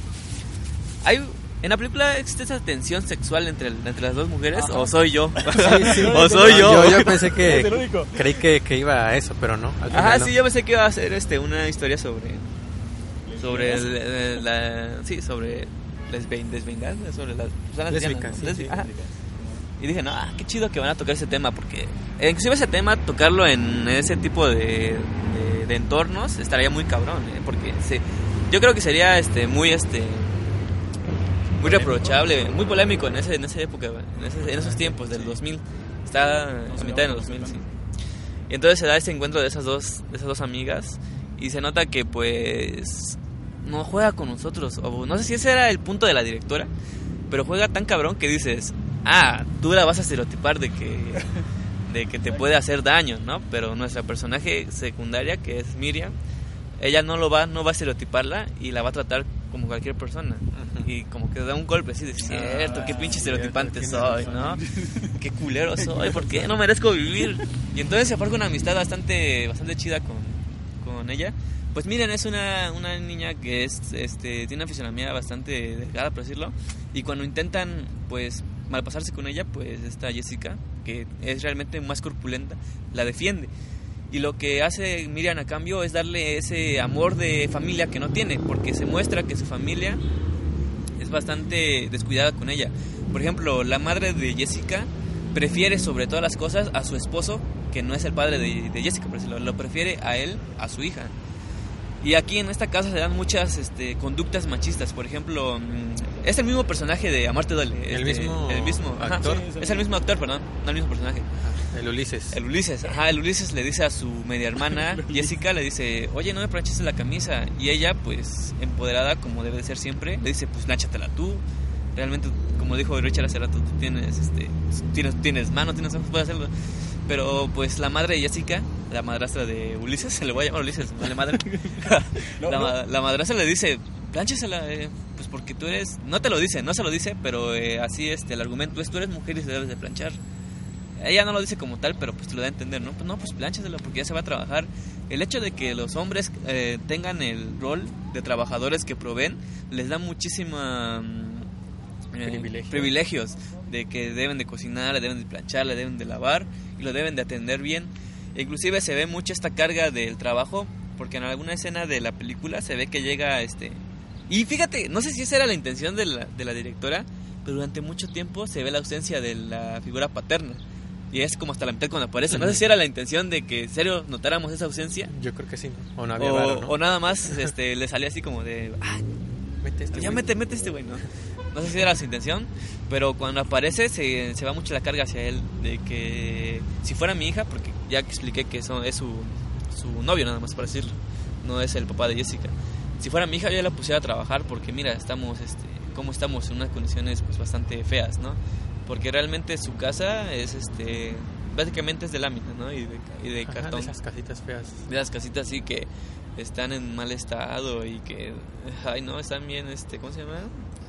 hay... En la película existe esa tensión sexual entre, entre las dos mujeres, Ajá. o soy yo, Sí, sí. o soy No, yo. yo. yo pensé que. Es el único. Creí que, que iba a eso, pero no. Ajá, no. sí, yo pensé que iba a ser este, una historia sobre... Sobre el- el- la... Sí, sobre lesbian- desvenganza, sobre las personas lesbianas, sí. Y dije, no, ah, qué chido que van a tocar ese tema, porque eh, inclusive ese tema, tocarlo en ese tipo de, de, de entornos, estaría muy cabrón, ¿eh? porque se, yo creo que sería este muy este muy reprochable, muy polémico en, ese, en esa época, en, ese- en esos tiempos del 2000, está a mitad de los 2000, sí. Y entonces se da ese encuentro de esas dos, de esas dos amigas y se nota que pues no juega con nosotros, o no sé si ese era el punto de la directora, pero juega tan cabrón que dices, ah, tú la vas a estereotipar de que, de que te puede hacer daño, ¿no? Pero nuestra personaje secundaria, que es Miriam, ella no lo va, no va a estereotiparla y la va a tratar como cualquier persona. Ujú. Y como que da un golpe así de cierto, qué pinche estereotipante soy, ¿no? qué culero soy, ¿por qué no merezco vivir? Y entonces se forja una amistad bastante, bastante chida con, con ella. Pues miren, es una, una niña que es, este, tiene una fisonomía bastante delgada, por decirlo. Y cuando intentan, pues, malpasarse con ella, pues esta Jessica, que es realmente más corpulenta, la defiende. Y lo que hace Miriam a cambio es darle ese amor de familia que no tiene, porque se muestra que su familia es bastante descuidada con ella. Por ejemplo, la madre de Jessica prefiere sobre todas las cosas a su esposo, que no es el padre de, Jessica, pero lo, lo prefiere a él, a su hija. Y aquí en esta casa se dan muchas este, conductas machistas. Por ejemplo, mm, es el mismo personaje de Amarte Duele. ¿El este, mismo el mismo ajá, actor? Sí, sí. Es el mismo actor, perdón, no el mismo personaje. El Ulises. El Ulises, ajá, el Ulises le dice a su media hermana, Jessica, le dice, oye, no me planchaste la camisa. Y ella, pues, empoderada, como debe de ser siempre, le dice, pues, plánchatela tú. Realmente, como dijo Richard hace rato, tú tienes, este, tienes, tienes mano, tienes ojos, puedes hacerlo. Pero, pues, la madre de Jessica, la madrastra de Ulises, se le voy a llamar Ulises, madre. No, la, no. la madrastra le dice, plánchasela, eh, pues, porque tú eres, no te lo dice, no se lo dice, pero eh, así, este, el argumento es, tú eres mujer y se debes de planchar. Ella no lo dice como tal, pero pues te lo da a entender, ¿no? Pues no, pues plánchaselo porque ya se va a trabajar. El hecho de que los hombres eh, tengan el rol de trabajadores que proveen les da muchísima mm, eh, Privilegio. privilegios de que deben de cocinar, le deben de planchar, le deben de lavar y lo deben de atender bien. E inclusive se ve mucho esta carga del trabajo porque en alguna escena de la película se ve que llega este y fíjate, no sé si esa era la intención de la, de la directora, pero durante mucho tiempo se ve la ausencia de la figura paterna. Y es como hasta la mitad cuando aparece. No sé si era la intención de que en serio notáramos esa ausencia. Yo creo que sí, ¿no? O no había O, varo, ¿no? o nada más este, le salía así como de... "Ah, Mete este ya güey. mete, mete este güey, ¿no? No sé si era su intención, pero cuando aparece se, se va mucho la carga hacia él de que si fuera mi hija, porque ya expliqué que eso es su, su novio nada más para decirlo, no es el papá de Jessica. Si fuera mi hija yo ya la pusiera a trabajar porque mira, estamos, este, como estamos en unas condiciones pues bastante feas, ¿no? Porque realmente su casa es, este, básicamente es de lámina, ¿no? Y de, y de Ajá, cartón de esas casitas feas. de las casitas así que están en mal estado y que ay no están bien este cómo se llama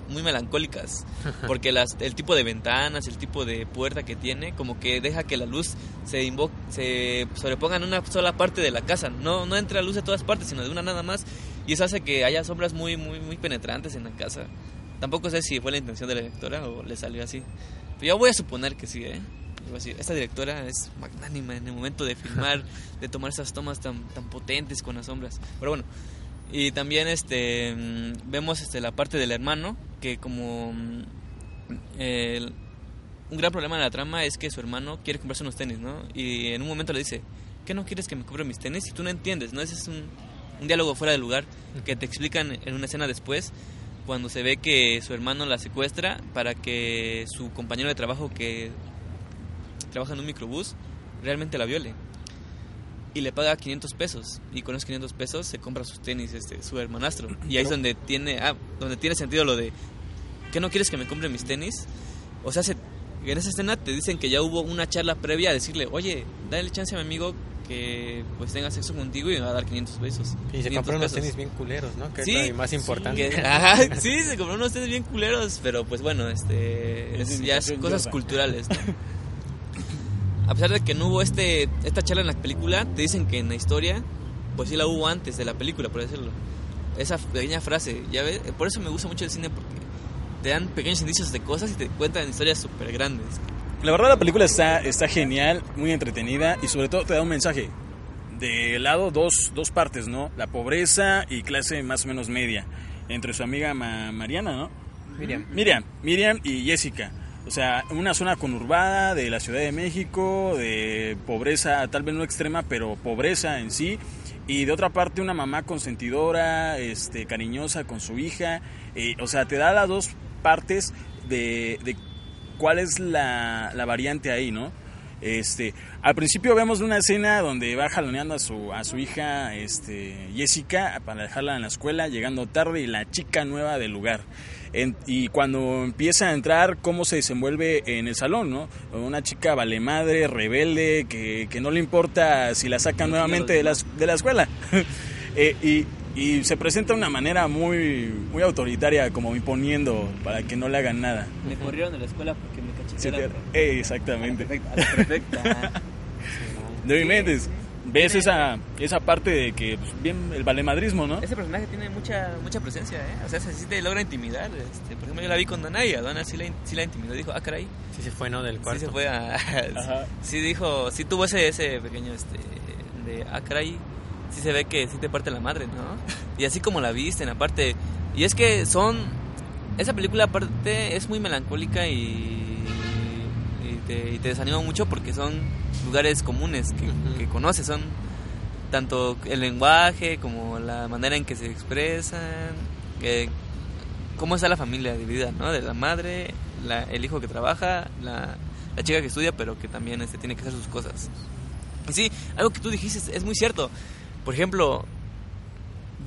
muy melancólicas porque las el tipo de ventanas el tipo de puerta que tiene como que deja que la luz se invo se sobreponga en una sola parte de la casa no no entra luz de todas partes sino de una nada más y eso hace que haya sombras muy muy muy penetrantes en la casa tampoco sé si fue la intención de la directora o le salió así pero yo voy a suponer que sí eh esta directora es magnánima en el momento de filmar, de tomar esas tomas tan, tan potentes con las sombras. Pero bueno, y también este mm, vemos este la parte del hermano, que como mm, el- un gran problema de la trama es que su hermano quiere comprarse unos tenis, ¿no? Y en un momento le dice, ¿qué no quieres que me compre mis tenis? Y tú no entiendes, ¿no? Ese es un, un diálogo fuera de lugar que te explican en una escena después cuando se ve que su hermano la secuestra para que su compañero de trabajo que trabaja en un microbús realmente la viole y le paga 500 pesos y con esos 500 pesos se compra sus tenis este su hermanastro y ahí es donde tiene ah, donde tiene sentido lo de ¿qué no quieres que me compre mis tenis? O sea, se- en esa escena te dicen que ya hubo una charla previa a decirle, oye, dale chance a mi amigo que pues tenga sexo contigo y me va a dar 500 pesos. Y se 500 compró unos pesos". tenis bien culeros, ¿no? Que Sí, es lo más importante. Que- ajá, sí, se compró unos tenis bien culeros, pero pues bueno, este, Es ya es cosas culturales. ¿no? A pesar de que no hubo este esta charla en la película, te dicen que en la historia, pues sí la hubo antes de la película, por decirlo. Esa pequeña frase, ya ves, por eso me gusta mucho el cine porque te dan pequeños indicios de cosas y te cuentan historias súper grandes. La verdad la película está, está genial, muy entretenida y sobre todo te da un mensaje. De lado dos, dos partes, ¿no? La pobreza y clase más o menos media. Entre su amiga Ma- Mariana, ¿no? Miriam. Miriam, Miriam y Jessica. O sea, una zona conurbada de la Ciudad de México, de pobreza, tal vez no extrema, pero pobreza en sí. Y de otra parte, una mamá consentidora, este, cariñosa con su hija. Eh, o sea, te da las dos partes de, de cuál es la, la variante ahí, ¿no? Este, al principio vemos una escena donde va jaloneando a su, a su hija este, Jessica para dejarla en la escuela, llegando tarde y la chica nueva del lugar. En- y cuando empieza a entrar, cómo se desenvuelve en el salón, ¿no? Una chica vale madre, rebelde, que, que no le importa si la sacan nuevamente de la, de la escuela. Eh, y, y se presenta de una manera muy, muy autoritaria, como imponiendo para que no le hagan nada. Me corrieron de la escuela porque me Sí, chingada. te- eh, exactamente. Perfecta, perfecta. No inventes. ¿Ves esa, esa parte de que, pues, bien, el valemadrismo, ¿no? Ese personaje tiene mucha mucha presencia, ¿eh? O sea, se sí te logra intimidar. Este, por ejemplo, yo la vi con Dana y a Dana sí la, in- sí la intimidó. Dijo, ah, caray. Sí se fue, ¿no? Del Sí cuarto. se fue a... Ajá. sí dijo, sí tuvo ese, ese pequeño, este, de, ah, caray. Sí se ve que sí te parte la madre, ¿no? Y así como la visten, aparte. Y es que son... Esa película aparte es muy melancólica y... Y te, y te desanima mucho porque son lugares comunes que, Ujú. que conoces, son tanto el lenguaje como la manera en que se expresan, eh, cómo está la familia dividida, ¿no? De la madre, la- el hijo que trabaja, la, la chica que estudia, pero que también este, tiene que hacer sus cosas. Y sí, algo que tú dijiste es muy cierto. Por ejemplo,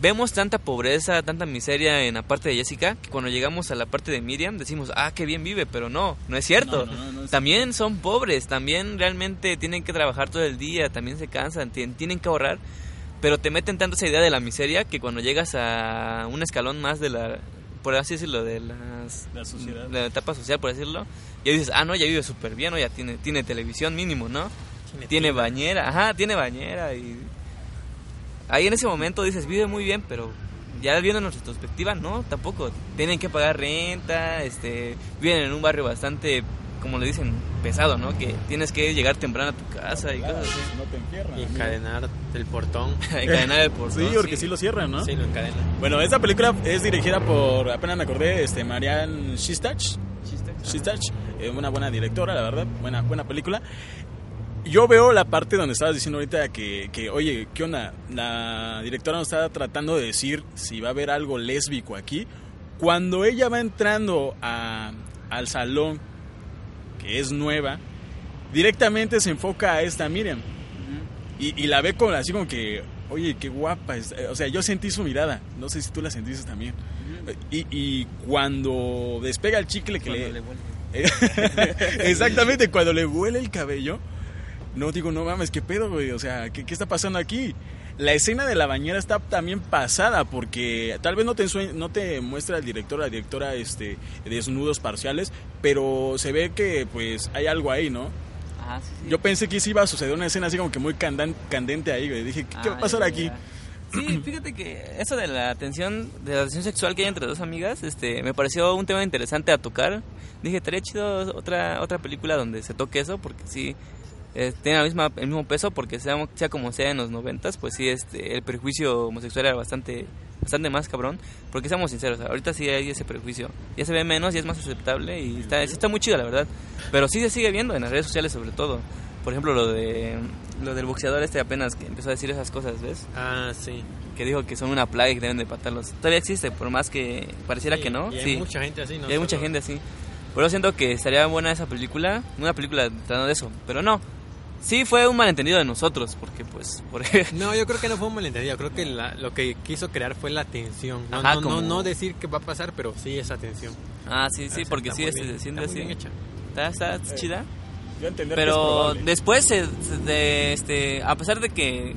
vemos tanta pobreza, tanta miseria en la parte de Jessica, que cuando llegamos a la parte de Miriam decimos, ah, qué bien vive, pero no, no es cierto. No, no, no, no es- También son pobres, también realmente tienen que trabajar todo el día, también se cansan, tien- tienen que ahorrar, pero te meten tanto esa idea de la miseria que cuando llegas a un escalón más de la, por así decirlo, de las, La sociedad. la etapa social, por decirlo, ya dices, ah, no, ya vive súper bien, ¿no? ya tiene, tiene televisión mínimo, ¿no? Tiene bañera, ajá, tiene bañera y ahí en ese momento dices, vive muy bien, pero ya viendo en retrospectiva, no, tampoco. Tienen que pagar renta, este, viven en un barrio bastante, como le dicen, pesado, ¿no? Que tienes que llegar temprano a tu casa y cosas si no te encierran. Y encadenar el portón. Encadenar el portón. Sí, porque sí lo cierran, ¿no? Sí, lo encadena. Bueno, esta película es dirigida por, apenas me acordé, este, Marianne Shistach. Shistach, eh, una buena directora, la verdad, buena, buena película. Yo veo la parte donde estabas diciendo ahorita que, que, oye, ¿qué onda? La directora nos está tratando de decir si va a haber algo lésbico aquí. Cuando ella va entrando a- al salón, que es nueva, directamente se enfoca a esta Miriam. Y, y la ve con, así como que, oye, qué guapa. es". Eh, O sea, yo sentí su mirada. No sé si tú la sentiste también. Y, y cuando despega el chicle que Cuando le... le. Exactamente, cuando le huele el cabello, no digo, no mames, ¿qué pedo, güey? O sea, ¿qué, qué está pasando aquí? La escena de la bañera está también pasada porque tal vez no te, no te muestra el director o la directora este, desnudos parciales, pero se ve que pues hay algo ahí, ¿no? Sí, sí. Yo pensé que sí iba a suceder una escena así como que muy candan- candente ahí, güey. Dije, ¿qué, qué va a Ah, pasar ya, aquí? ya. Sí, fíjate que eso de la tensión, de la tensión sexual que hay entre dos amigas, este, me pareció un tema interesante a tocar. Dije, estaría chido otra, otra película donde se toque eso, porque sí, eh, tiene la misma, el mismo peso, porque sea, sea como sea en los noventas, pues sí, este, el prejuicio homosexual era bastante, bastante más cabrón, porque seamos sinceros, ahorita sí hay ese prejuicio, ya se ve menos, ya es más aceptable y está, está muy chido la verdad, pero sí se sigue viendo en las redes sociales sobre todo. Por ejemplo, lo de lo del boxeador este apenas que empezó a decir esas cosas, ¿ves? Ah, sí. que dijo que son una plaga y que deben de patarlos. Todavía existe, por más que pareciera Sí, que no. y hay sí. mucha gente así, ¿no? Y hay mucha gente así. Pero yo siento que estaría buena esa película, una película tratando de eso, pero no. Sí fue un malentendido de nosotros, porque pues, por No, yo creo que no fue un malentendido. Creo que la- lo que quiso crear fue la tensión. No, Ajá, no, como- no, no decir qué va a pasar, pero sí esa tensión. Ah, sí, sí, O sea, porque sí, muy se siente así. bien hecha. Está, está chida. Yo que Pero después, se- se- de, este, a pesar de que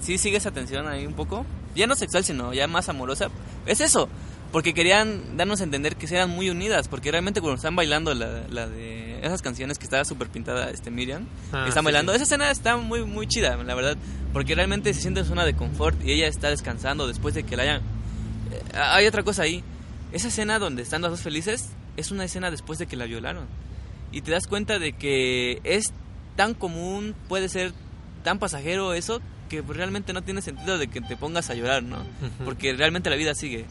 sí sigue esa tensión ahí un poco, ya no sexual, sino ya más amorosa, es eso. Porque querían darnos a entender que eran muy unidas, porque realmente cuando están bailando la, la de esas canciones que estaba súper pintada este Miriam, Ah, que están sí, bailando, sí. esa escena está muy muy chida, la verdad, porque realmente se siente en zona de confort y ella está descansando después de que la hayan... Eh, hay otra cosa ahí, esa escena donde están las dos felices es una escena después de que la violaron y te das cuenta de que es tan común, puede ser tan pasajero eso, que realmente no tiene sentido de que te pongas a llorar, ¿no? Porque realmente la vida sigue.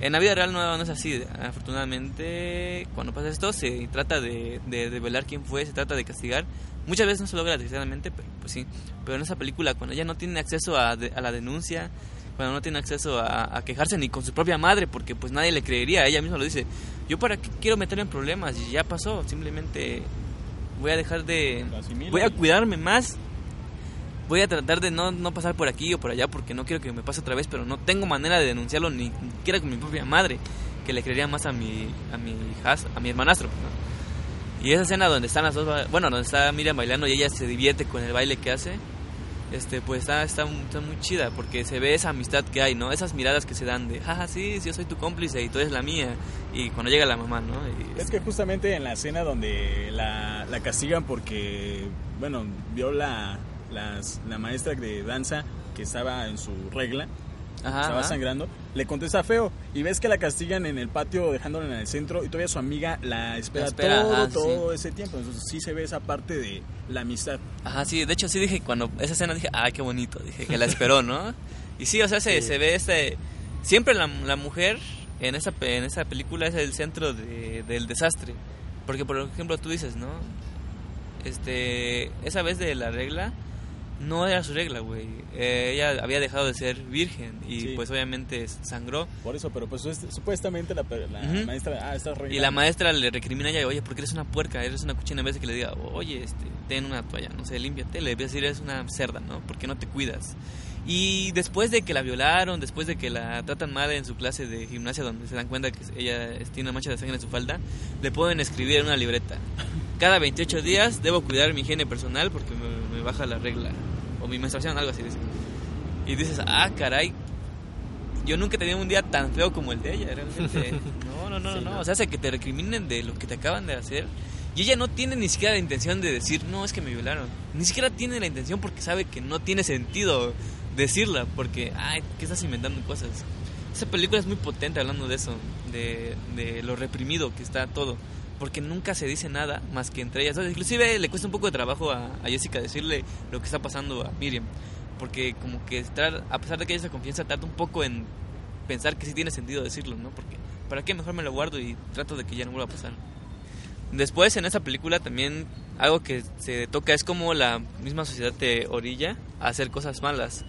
En la vida real no, no es así. Afortunadamente, cuando pasa esto, se trata de, de, de velar quién fue, se trata de castigar. Muchas veces no se logra desgraciadamente, pero pues sí. Pero en esa película, cuando ella no tiene acceso a, de- a la denuncia, cuando no tiene acceso a, a quejarse ni con su propia madre, porque pues nadie le creería, ella misma lo dice. Yo para qué quiero meterme en problemas y ya pasó, simplemente voy a dejar de... Voy a cuidarme más. Voy a tratar de no, no pasar por aquí o por allá porque no quiero que me pase otra vez, pero no tengo manera de denunciarlo ni siquiera con mi propia madre, que le creería más a mi a mi hijas, a mi hermanastro, ¿no? Y esa escena donde están las dos, bueno, donde está Miriam bailando y ella se divierte con el baile que hace, este pues está, está, está muy chida porque se ve esa amistad que hay, ¿no? Esas miradas que se dan de, jaja, sí, sí, yo soy tu cómplice y tú eres la mía. Y cuando llega la mamá, ¿no? Y- Es que justamente en la escena donde la, la castigan porque, bueno, vio la, las- la maestra de danza que estaba en su regla, Ajá, estaba ajá. sangrando, le contesta feo y ves que la castigan en el patio dejándola en el centro y todavía su amiga la espera, La espera, todo, ajá, todo ese tiempo. Entonces sí se ve esa parte de la amistad. Ajá, sí, de hecho sí dije cuando esa escena dije, ay, qué bonito, dije que la esperó, ¿no? Y sí, o sea, se, se ve este siempre la, la mujer en esa en esa película es el centro de- del desastre, porque por ejemplo tú dices, ¿no? Este, esa vez de la regla no era su regla, güey. Eh, ella había dejado de ser virgen y Sí. pues obviamente sangró. Por eso, pero pues es- supuestamente la, maestra, ah, estás Y la maestra le recrimina a ella, oye, porque eres una puerca, eres una cuchina, en vez de que le diga, oye, este, ten una toalla, no sé, límpiate, le debe decir, eres una cerda, ¿no? ¿Por qué no te cuidas? Y después de que la violaron, después de que la tratan mal en su clase de gimnasia, donde se dan cuenta que ella tiene una mancha de sangre en su falda, le pueden escribir en una libreta. Cada 28 días debo cuidar mi higiene personal porque me, me baja la regla. O mi menstruación, algo así dice. Y dices, ah, caray, yo nunca he tenido un día tan feo como el de ella, realmente. No, no, no, no, Sí, no. no. O sea, hace que te recriminen de lo que te acaban de hacer. Y ella no tiene ni siquiera la intención de decir, no, es que me violaron. Ni siquiera tiene la intención porque sabe que no tiene sentido decirla. Porque, ay, ¿qué estás inventando cosas? Esa película es muy potente hablando de eso, de, de lo reprimido que está todo. Porque nunca se dice nada más que entre ellas. Sea, inclusive le cuesta un poco de trabajo a, a Jessica decirle lo que está pasando a Miriam. Porque como que estar, a pesar de que ella se confianza, tarda un poco en pensar que sí tiene sentido decirlo, ¿no? Porque ¿para qué mejor me lo guardo y trato de que ya no vuelva a pasar? Después en esa película también algo que se toca es como la misma sociedad te orilla a hacer cosas malas.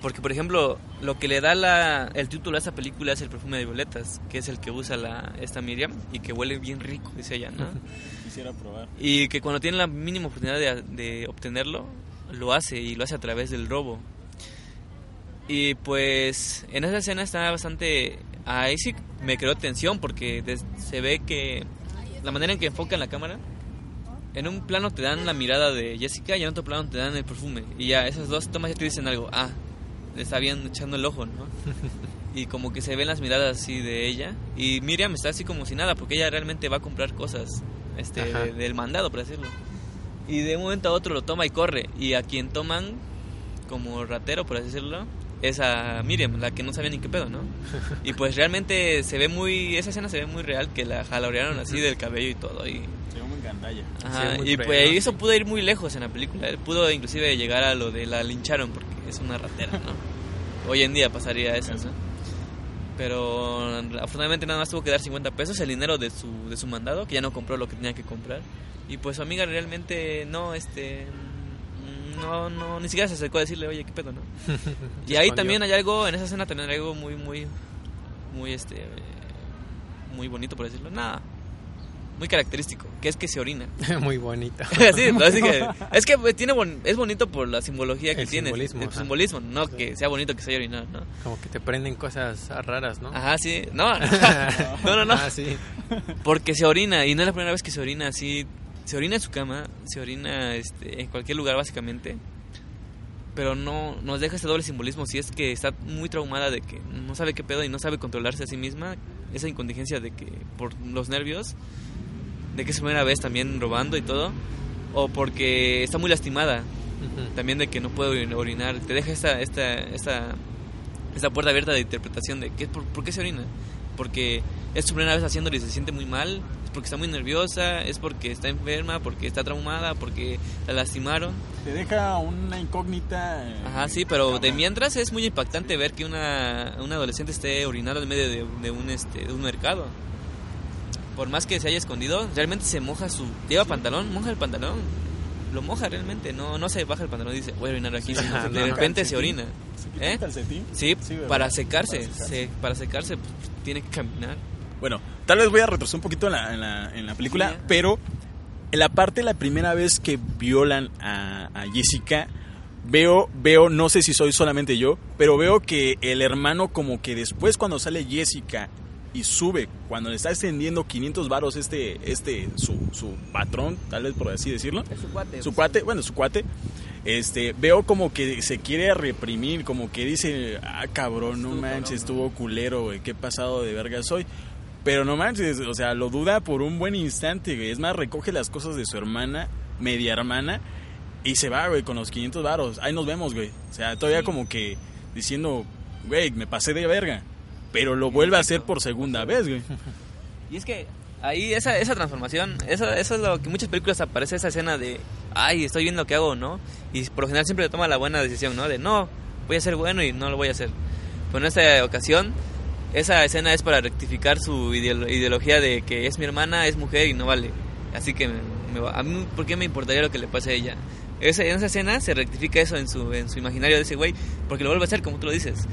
Porque por ejemplo, lo que le da la, el título a esa película es el perfume de violetas, que es el que usa la, esta Miriam y que huele bien rico, dice ella, ¿no? Quisiera probar. Y que cuando tiene la mínima oportunidad de, de obtenerlo, lo hace y lo hace a través del robo. Y pues en esa escena está bastante... Ahí sí me creó tensión porque se ve que la manera en que enfocan la cámara, en un plano te dan la mirada de Jessica y en otro plano te dan el perfume. Y ya esas dos tomas ya te dicen algo. Ah, bien echando el ojo, ¿no? y como que se ven las miradas así de ella. Y Miriam está así como si nada porque ella realmente va a comprar cosas este, de- del mandado, por decirlo. Y de un momento a otro lo toma y corre. Y a quien toman como ratero, por así decirlo, es a Miriam, la que no sabía ni qué pedo, ¿no? Y pues realmente se ve muy, esa escena se ve muy real, que la jalorearon así del cabello y todo. Y, Se llama gandalla. ajá, muy y pues ¿no? eso pudo ir muy lejos en la película. Pudo inclusive llegar a lo de la lincharon porque es una ratera, ¿no? Hoy en día pasaría eso, ¿no? Pero afortunadamente nada más tuvo que dar 50 pesos, el dinero de su, de su mandado, que ya no compró lo que tenía que comprar. Y pues su amiga realmente no, este, no, no, ni siquiera se acercó a decirle, oye, qué pedo, ¿no? y ahí también hay algo, en esa escena también hay algo muy, muy, muy, este, muy bonito, por decirlo, nada, muy característico, que es que se orina. Muy bonito. sí, no, así que, es que tiene bon- es bonito por la simbología que El tiene, simbolismo, el ajá. simbolismo, no que sea bonito que se haya orinado, ¿no? Como que te prenden cosas raras, ¿no? Ajá, sí, no, no, no, no. Ah, sí. Porque se orina, y no es la primera vez que se orina así. Se orina en su cama, se orina este, en cualquier lugar básicamente. Pero no nos deja ese doble simbolismo. Si es que está muy traumada de que no sabe qué pedo y no sabe controlarse a sí misma. Esa incontingencia de que por los nervios, de que es su primera vez también robando y todo. O porque está muy lastimada también de que no puede orin- orinar. Te deja esta, esta, esta, esta puerta abierta de interpretación de ¿qué, por, por qué se orina. Porque es su primera vez haciéndolo y se siente muy mal, es porque está muy nerviosa, es porque está enferma, porque está traumada, porque la lastimaron. Te deja una incógnita. eh, Ajá, sí, pero de mientras es muy impactante ver que una, una adolescente esté orinando en medio de, de un, este, de un mercado. Por más que se haya escondido, realmente se moja su... Lleva pantalón, moja el pantalón. Lo moja realmente, no, no se baja el pantalón y dice, voy a orinar aquí. Sí, sino no, de repente se orina. ¿Se quita ¿Eh? el calcetín? Sí, para secarse, Para secarse. se- para secarse pues, tiene que caminar. Bueno, tal vez voy a retroceder un poquito en la, en la, en la película, Sí, pero en la parte, la primera vez que violan a, a Jessica, veo, veo, no sé si soy solamente yo, pero veo que el hermano como que después cuando sale Jessica y sube, cuando le está extendiendo 500 varos este, este, su, su patrón, tal vez por así decirlo, Es su cuate. su cuate, bueno, su cuate, este, veo como que se quiere reprimir, como que dice, ah, cabrón, no manches, estuvo culero, güey, qué pasado de verga soy. Pero no manches, o sea, lo duda por un buen instante, güey. Es más, recoge las cosas de su hermana, media hermana, y se va, güey, con los 500 varos. Ahí nos vemos, güey. O sea, todavía como que diciendo, güey, me pasé de verga. Pero lo vuelve a hacer por segunda vez, güey. Y es que ahí esa, esa transformación, eso, eso es lo que en muchas películas aparece esa escena de, ay, estoy viendo lo que hago, ¿no? Y por lo general siempre toma la buena decisión, ¿no? De, no, voy a ser bueno y no lo voy a hacer. Pero en esta ocasión, esa escena es para rectificar su ideolo- ideología de que es mi hermana, es mujer y no vale. Así que me, a mí, ¿por qué me importaría lo que le pase a ella? Esa, en esa escena se rectifica eso en su, en su imaginario de ese güey, porque lo vuelve a hacer como tú lo dices.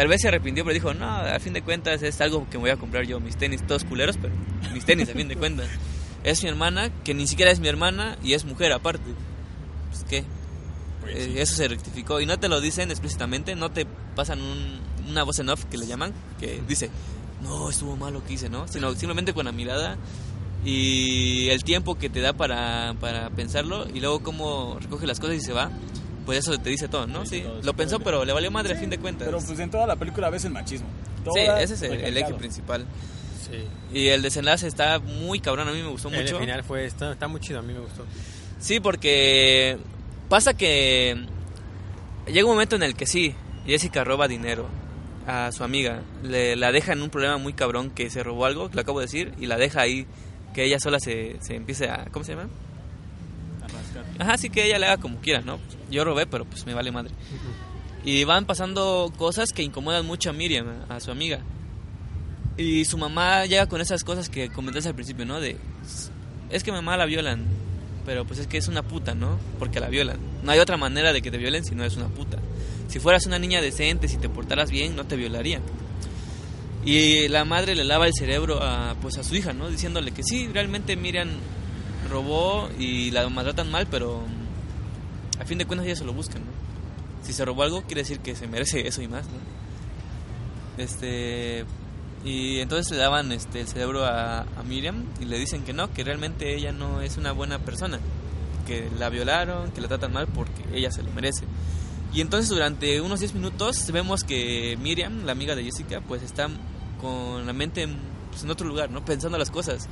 Tal vez se arrepintió, pero dijo, no, a fin de cuentas es algo que me voy a comprar yo, mis tenis todos culeros, pero mis tenis a fin de cuentas. Es mi hermana, que ni siquiera es mi hermana y es mujer aparte. Pues qué, Pues, eh, sí. eso se rectificó y no te lo dicen explícitamente, no te pasan un- una voz en off que le llaman, que dice, no, estuvo mal lo que hice, ¿no? Sino simplemente con la mirada y el tiempo que te da para, para pensarlo y luego cómo recoge las cosas y se va, pues eso te dice todo, ¿no? Sí, todo, lo pensó, pero- pero le valió madre a Sí, fin de cuentas. Pero pues en toda la película ves el machismo. sí, ese es el, el eje principal. Sí. Y el desenlace está muy cabrón, a mí me gustó El mucho. final fue, está, está muy chido, a mí me gustó. Sí, porque pasa que llega un momento en el que sí, Jessica roba dinero a su amiga, le, la deja en un problema muy cabrón que se robó algo, lo acabo de decir, y la deja ahí, que ella sola se, se empiece a... ¿Cómo se llama? A rascar. Ajá, sí que ella le haga como quiera, ¿no? Yo robé, pero pues me vale madre. Y van pasando cosas que incomodan mucho a Miriam, a su amiga. Y su mamá llega con esas cosas que comentaste al principio, ¿no? De, es que mamá la violan, pero pues es que es una puta, ¿no? Porque la violan. No hay otra manera de que te violen si no es una puta. Si fueras una niña decente, si te portaras bien, no te violarían. Y la madre le lava el cerebro a, pues a su hija, ¿no? Diciéndole que sí, realmente Miriam robó y la maltratan mal, pero a fin de cuentas ella se lo buscan. Si se robó algo, quiere decir que se merece eso y más. Este. Y entonces le daban este, el cerebro a, a Miriam y le dicen que no, que realmente ella no es una buena persona, que la violaron, que la tratan mal porque ella se lo merece. Y entonces durante unos 10 minutos vemos que Miriam, la amiga de Jessica, pues está con la mente en, pues, en otro lugar, ¿no? Pensando las cosas.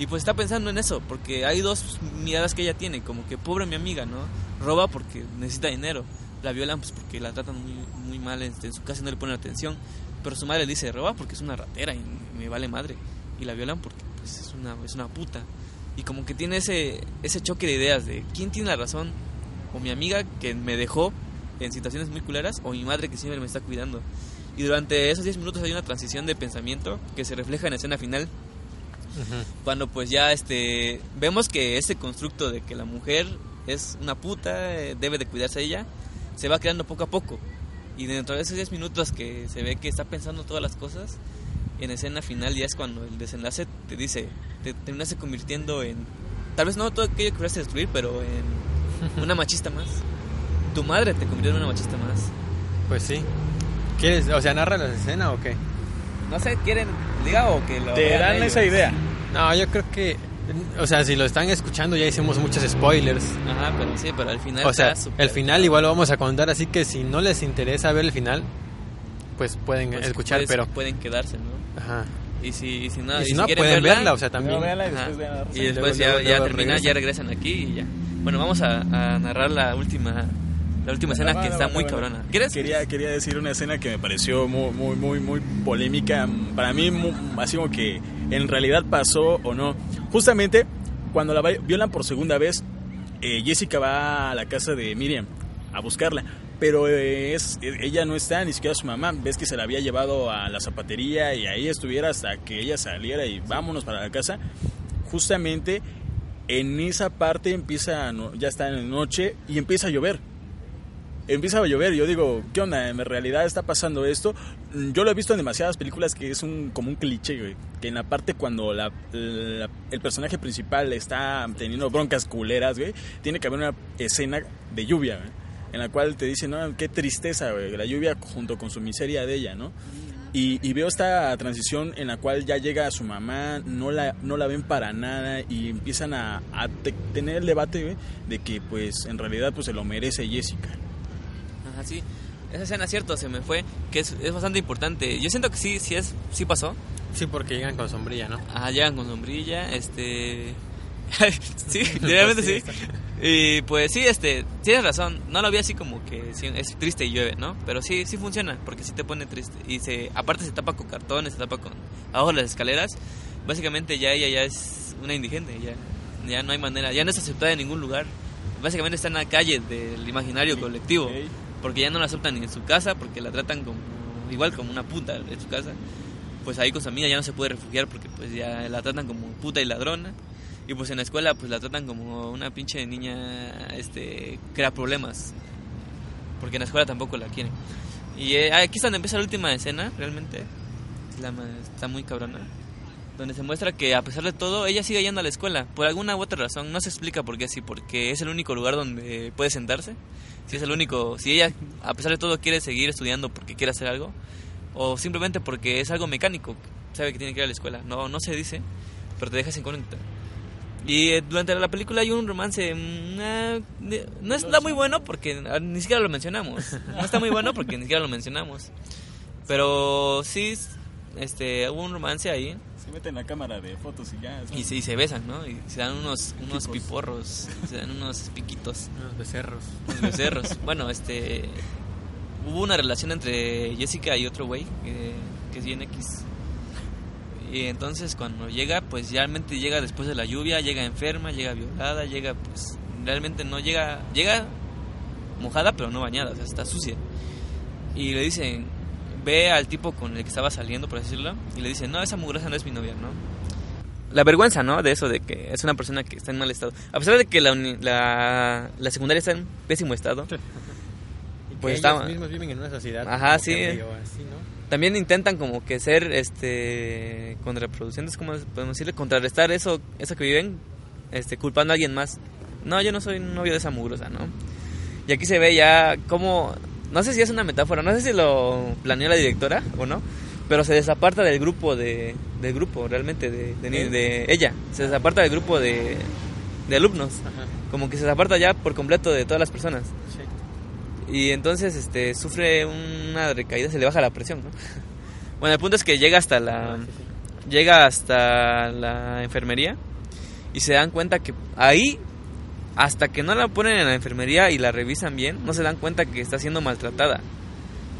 Y pues está pensando en eso, porque hay dos miradas que ella tiene, como que pobre mi amiga, ¿no? Roba porque necesita dinero, la violan pues porque la tratan muy, muy mal en, en su casa no le ponen atención, pero su madre le dice, roba porque es una ratera y me vale madre, y la violan porque pues es una, es una puta. Y como que tiene ese, ese choque de ideas de quién tiene la razón, o mi amiga que me dejó en situaciones muy culeras, o mi madre que siempre me está cuidando. Y durante esos 10 minutos hay una transición de pensamiento que se refleja en la escena final, cuando pues ya este vemos que ese constructo de que la mujer es una puta, eh, debe de cuidarse ella, se va creando poco a poco. Y dentro de esos 10 minutos que se ve que está pensando todas las cosas, en escena final ya es cuando el desenlace te dice, te terminaste convirtiendo en, tal vez no todo aquello que querías destruir, pero en una machista más. Tu madre te convirtió en una machista más. Pues sí. ¿Quieres, o sea, narra la escena o qué? No sé, ¿quieren diga o que lo Te dan ellos? esa idea. No, yo creo que, o sea, si lo están escuchando ya hicimos muchos spoilers. Ajá, pero sí, pero al final O sea, el final igual lo vamos a contar, así que si no les interesa ver el final, pues pueden pues, escuchar, puedes- pero... pueden quedarse, ¿no? Ajá. Y si, y si no, y y si si no, quieren pueden verla, verla, o sea, también... Véanla y Ajá. después vean la Y después Luego, ya, luego, ya luego termina, ya regresan. regresan aquí y ya. Bueno, vamos a, a narrar la última la última escena que va, está va, muy va. cabrona. ¿Quieres? Quería, quería decir una escena que me pareció muy, muy, muy, muy polémica. Para mí, mu- así como que en realidad pasó o no. Justamente cuando la violan por segunda vez, eh, Jessica va a la casa de Miriam a buscarla. Pero eh, es, eh, ella no está, ni siquiera su mamá. Ves que se la había llevado a la zapatería y ahí estuviera hasta que ella saliera y vámonos para la casa. Justamente en esa parte empieza, ya está en noche y empieza a llover empieza a llover. Yo digo, ¿qué onda? ¿En realidad está pasando esto? Mm, Yo lo he visto en demasiadas películas que es un como un cliché, güey. Que en la parte cuando el personaje principal está teniendo broncas culeras, güey, tiene que haber una escena de lluvia, güey, En la cual te dice, no, qué tristeza, güey, la lluvia junto con su miseria de ella, ¿no? Y, veo esta transición en la cual ya llega a su mamá, no la, no la ven para nada y empiezan a, a te- tener el debate güey, de que pues en realidad pues se lo merece Jessica. Ajá, sí. Esa escena, cierto, se me fue, que es, es bastante importante. Yo siento que sí, sí, es, sí pasó. Sí, porque llegan con sombrilla, ¿no? Ajá, llegan con sombrilla, este... sí, realmente sí. Y pues sí, este, tienes razón. No lo vi así como que es triste y llueve, ¿no? Pero sí, sí funciona, porque sí te pone triste. Y se, aparte se tapa con cartones, se tapa con abajo de las escaleras. Básicamente ya ella ya es una indigente, ya, ya no hay manera, ya no es aceptada en ningún lugar. Básicamente está en la calle del imaginario colectivo. Porque ya no la aceptan en su casa, porque la tratan como igual como una puta en su casa. Pues ahí con su amiga ya no se puede refugiar porque pues ya la tratan como puta y ladrona. Y pues en la escuela pues la tratan como una pinche niña este crea problemas. Porque en la escuela tampoco la quieren. Y eh, aquí es donde empieza la última escena, realmente. La está muy cabrona. Donde se muestra que a pesar de todo, ella sigue yendo a la escuela. Por alguna u otra razón, no se explica por qué así, porque es el único lugar donde puede sentarse. Si es el único, si ella a pesar de todo quiere seguir estudiando porque quiere hacer algo, o simplemente porque es algo mecánico, sabe que tiene que ir a la escuela. No, no se dice, pero te dejas incógnita. Y eh, durante la película hay un romance. de- no está muy bueno porque ah, ni siquiera lo mencionamos. No está muy bueno porque ni siquiera lo mencionamos. Pero sí, este, hubo un romance ahí. Se mete en la cámara de fotos y ya. Y se, y se besan, ¿no? Y se dan unos, unos piporros, se dan unos piquitos, Unos becerros. unos becerros. bueno, este. Hubo una relación entre Jessica y otro güey, que, que es bien X. Y entonces cuando llega, pues realmente llega después de la lluvia, llega enferma, llega violada, llega pues realmente no llega, llega mojada pero no bañada, o sea, está sucia. Y le dicen, ve al tipo con el que estaba saliendo, por así decirlo, y le dicen, no, esa mugrosa no es mi novia, ¿no? La vergüenza, ¿no? De eso, de que es una persona que está en mal estado. A pesar de que la, la, la secundaria está en pésimo estado, Y Pues ellos estaba- mismos viven en una sociedad. Ajá, como sí. así, ¿no? también intentan como que ser este contraproducentes, ¿cómo podemos decirle? Contrarrestar eso, eso que viven, este, culpando a alguien más. No, yo no soy novio de esa mugrosa, ¿no? Y aquí se ve ya como, no sé si es una metáfora, no sé si lo planeó la directora o no, pero se desaparta del grupo de, del grupo realmente de, de, de ella, se desaparta del grupo de, de alumnos, Ajá. como que se desaparta ya por completo de todas las personas. Sí. Y entonces este sufre una recaída, se le baja la presión, ¿no? Bueno, el punto es que llega hasta la Ah, sí, sí. llega hasta la enfermería y se dan cuenta que ahí hasta que no la ponen en la enfermería y la revisan bien, no se dan cuenta que está siendo maltratada.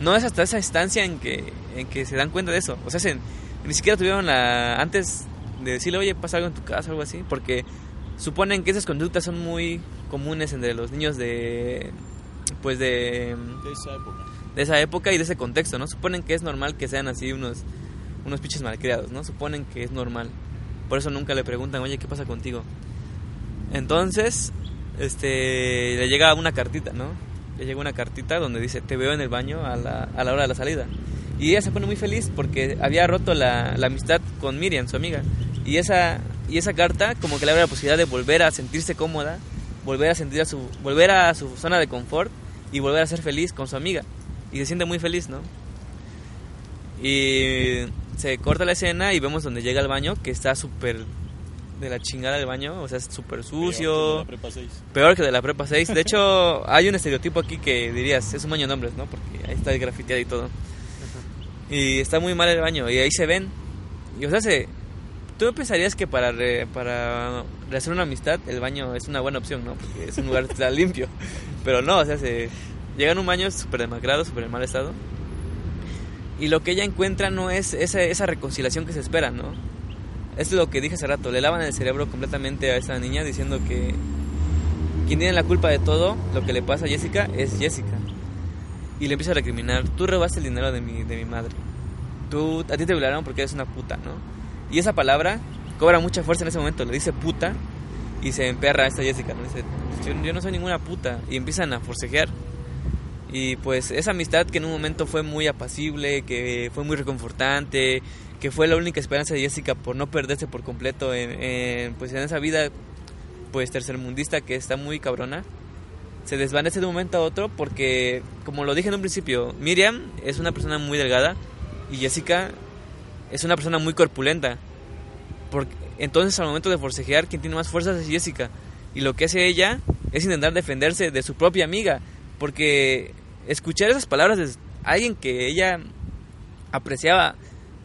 No es hasta esa instancia en que en que se dan cuenta de eso. O sea, se- ni siquiera tuvieron la antes de decirle, "Oye, pasa algo en tu casa o algo así", porque suponen que esas conductas son muy comunes entre los niños de pues de De esa época. de esa época y de ese contexto, ¿no? Suponen que es normal que sean así unos, unos pinches malcriados, ¿no? Suponen que es normal. Por eso nunca le preguntan, oye, ¿qué pasa contigo? Entonces, este, le llega una cartita, ¿no? Le llega una cartita donde dice, te veo en el baño a la, a la hora de la salida. Y ella se pone muy feliz porque había roto la, la amistad con Miriam, su amiga. Y esa, y esa carta como que le abre la posibilidad de volver a sentirse cómoda, volver a sentir a su, volver a su zona de confort y volver a ser feliz con su amiga. Y se siente muy feliz, ¿no? Y se corta la escena y vemos donde llega al baño, que está súper de la chingada el baño, o sea, es súper sucio, La prepa 6. peor que de la prepa 6. De hecho, hay un estereotipo aquí que dirías, es un baño de hombres, ¿no? Porque ahí está el grafiteado y todo. Y está muy mal el baño, y ahí se ven. Y o sea, se, tú pensarías que para, re- para rehacer una amistad, el baño es una buena opción, ¿no? Porque es un lugar que está limpio. Pero no, o sea, se llegan a un baño súper demacrado, súper en mal estado. Y lo que ella encuentra no es esa, esa reconciliación que se espera, ¿no? Es lo que dije hace rato, le lavan el cerebro completamente a esa niña diciendo que quien tiene la culpa de todo lo que le pasa a Jessica es Jessica. Y le empieza a recriminar, tú robaste el dinero de mi, de mi madre. Tú, a ti te violaron porque eres una puta, ¿no? Y esa palabra cobra mucha fuerza en ese momento, le dice puta y se emperra a esta Jessica, ¿no? Dice, yo, yo no soy ninguna puta. Y empiezan a forcejear. Y pues esa amistad que en un momento fue muy apacible, que fue muy reconfortante, que fue la única esperanza de Jessica por no perderse por completo en, en, pues en esa vida pues tercermundista que está muy cabrona, se desvanece de un momento a otro porque, como lo dije en un principio, Miriam es una persona muy delgada Y Jessica es una persona muy corpulenta. Porque, entonces al momento de forcejear, quien tiene más fuerzas es Jessica. Y lo que hace ella es intentar defenderse de su propia amiga. Porque escuchar esas palabras de alguien que ella apreciaba,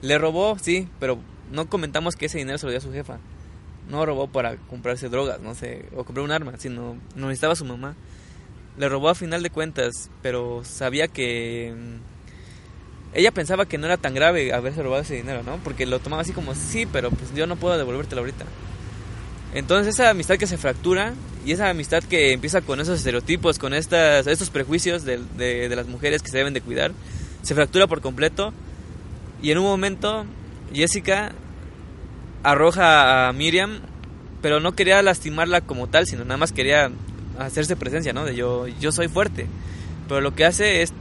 le robó, sí, pero no comentamos que ese dinero se lo dio a su jefa. No robó para comprarse drogas, no sé, o comprar un arma, sino no necesitaba su mamá. Le robó a final de cuentas, pero sabía que mm, ella pensaba que no era tan grave haberse robado ese dinero, ¿no? Porque lo tomaba así como, sí, pero pues yo no puedo devolvértelo ahorita. Entonces esa amistad que se fractura y esa amistad que empieza con esos estereotipos, con estas, estos prejuicios de, de, de las mujeres que se deben de cuidar, se fractura por completo y en un momento Jessica arroja a Miriam, pero no quería lastimarla como tal, sino nada más quería hacerse presencia, ¿no? De yo, yo soy fuerte. Pero lo que hace es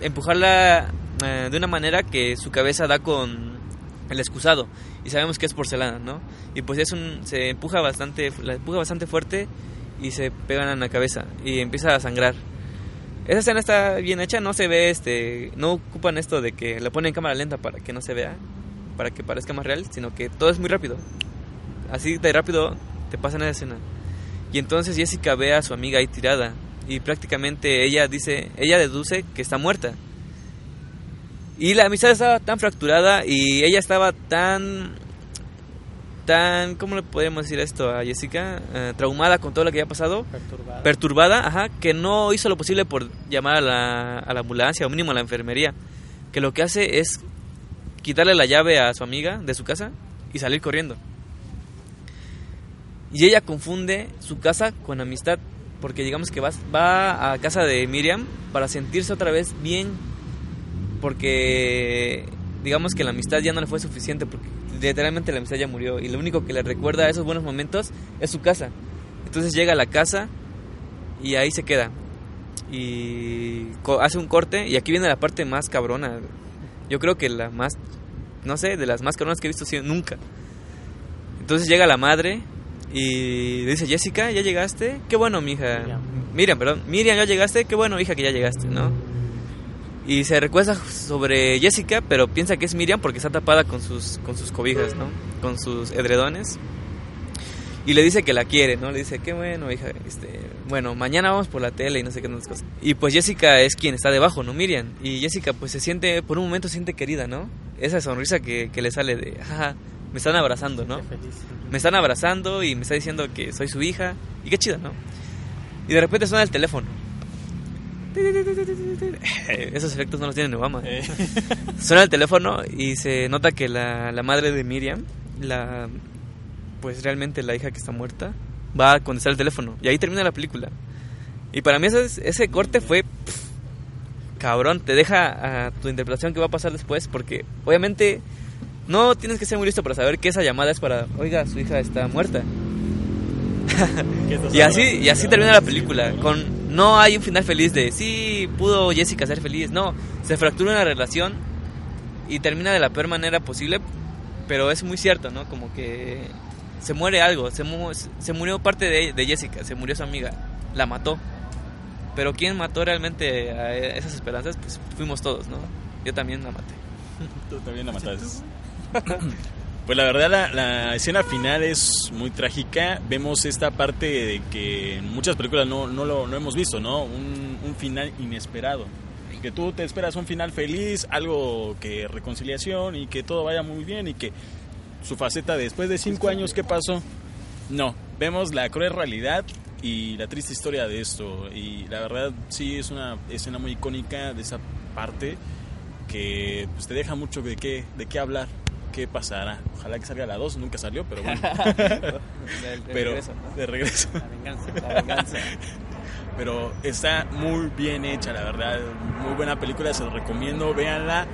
empujarla eh, de una manera que su cabeza da con el excusado. Y sabemos que es porcelana, ¿no? Y pues se empuja bastante, la empuja bastante fuerte y se pegan en la cabeza y empieza a sangrar. Esa escena está bien hecha, no se ve, este, no ocupan esto de que la ponen en cámara lenta para que no se vea, para que parezca más real, sino que todo es muy rápido. Así de rápido te pasan esa escena. Y entonces Jessica ve a su amiga ahí tirada y prácticamente ella dice, ella deduce que está muerta. Y la amistad estaba tan fracturada y ella estaba tan tan, ¿cómo le podemos decir esto a Jessica? Uh, traumada con todo lo que había pasado. Perturbada. Perturbada, ajá, que no hizo lo posible por llamar a la, a la ambulancia o mínimo a la enfermería. Que lo que hace es quitarle la llave a su amiga de su casa y salir corriendo. Y ella confunde su casa con amistad, porque digamos que va, va a casa de Miriam para sentirse otra vez bien, porque digamos que la amistad ya no le fue suficiente, porque literalmente la amistad ya murió y lo único que le recuerda a esos buenos momentos es su casa. Entonces llega a la casa y ahí se queda. Y hace un corte y aquí viene la parte más cabrona. Yo creo que la más, no sé, de las más cabronas que he visto nunca. Entonces llega la madre y dice, Jessica, ¿ya llegaste? Qué bueno, mija. Miriam. Miriam, perdón. Miriam, ¿ya llegaste? Qué bueno, hija, que ya llegaste, ¿no? Y se recuesta sobre Jessica, pero piensa que es Miriam porque está tapada con sus, con sus cobijas, ¿no? Con sus edredones. Y le dice que la quiere, ¿no? Le dice, qué bueno, hija, este, bueno, mañana vamos por la tele y no sé qué otras cosas. Y pues Jessica es quien está debajo, ¿no? Miriam. Y Jessica pues se siente, por un momento se siente querida, ¿no? Esa sonrisa que, que le sale de, jaja, me están abrazando, ¿no? Me están abrazando y me está diciendo que soy su hija. Y qué chido, ¿no? Y de repente suena el teléfono. Esos efectos no los tiene Obama. Eh. Suena el teléfono y se nota que la, la, madre de Miriam, la pues realmente la hija que está muerta, va a contestar el teléfono. Y ahí termina la película. Y para mí ese, ese corte fue... Pff, cabrón, te deja a tu interpretación que va a pasar después porque obviamente no tienes que ser muy listo para saber que esa llamada es para, oiga, su hija está muerta. y así y así termina la película con no hay un final feliz de sí pudo Jessica ser feliz no se fractura una relación y termina de la peor manera posible pero es muy cierto no como que se muere algo se, mu se murió parte de, de, Jessica se murió su amiga la mató. Pero quién mató realmente a esas esperanzas pues fuimos todos no yo también la maté. Tú también la mataste Pues la verdad la, la, escena final es muy trágica. Vemos esta parte de que en muchas películas no, no lo no hemos visto, ¿no? Un, un, final inesperado. Que tú te esperas un final feliz, algo que reconciliación y que todo vaya muy bien y que su faceta después de cinco años, ¿qué pasó? No, vemos la cruel realidad y la triste historia de esto. Y la verdad sí es una escena muy icónica de esa parte que pues, te deja mucho de qué, de qué hablar qué pasará. Ojalá que salga la 2, nunca salió, pero bueno. de, pero, regreso, ¿no? de regreso. La venganza, la venganza. pero está muy bien hecha, la verdad. Muy buena película, se los recomiendo, véanla.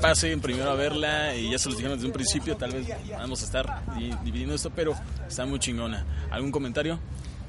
Pasen primero a verla y ya se los dijeron desde un principio, tal vez vamos a estar dividiendo esto, pero está muy chingona. ¿Algún comentario?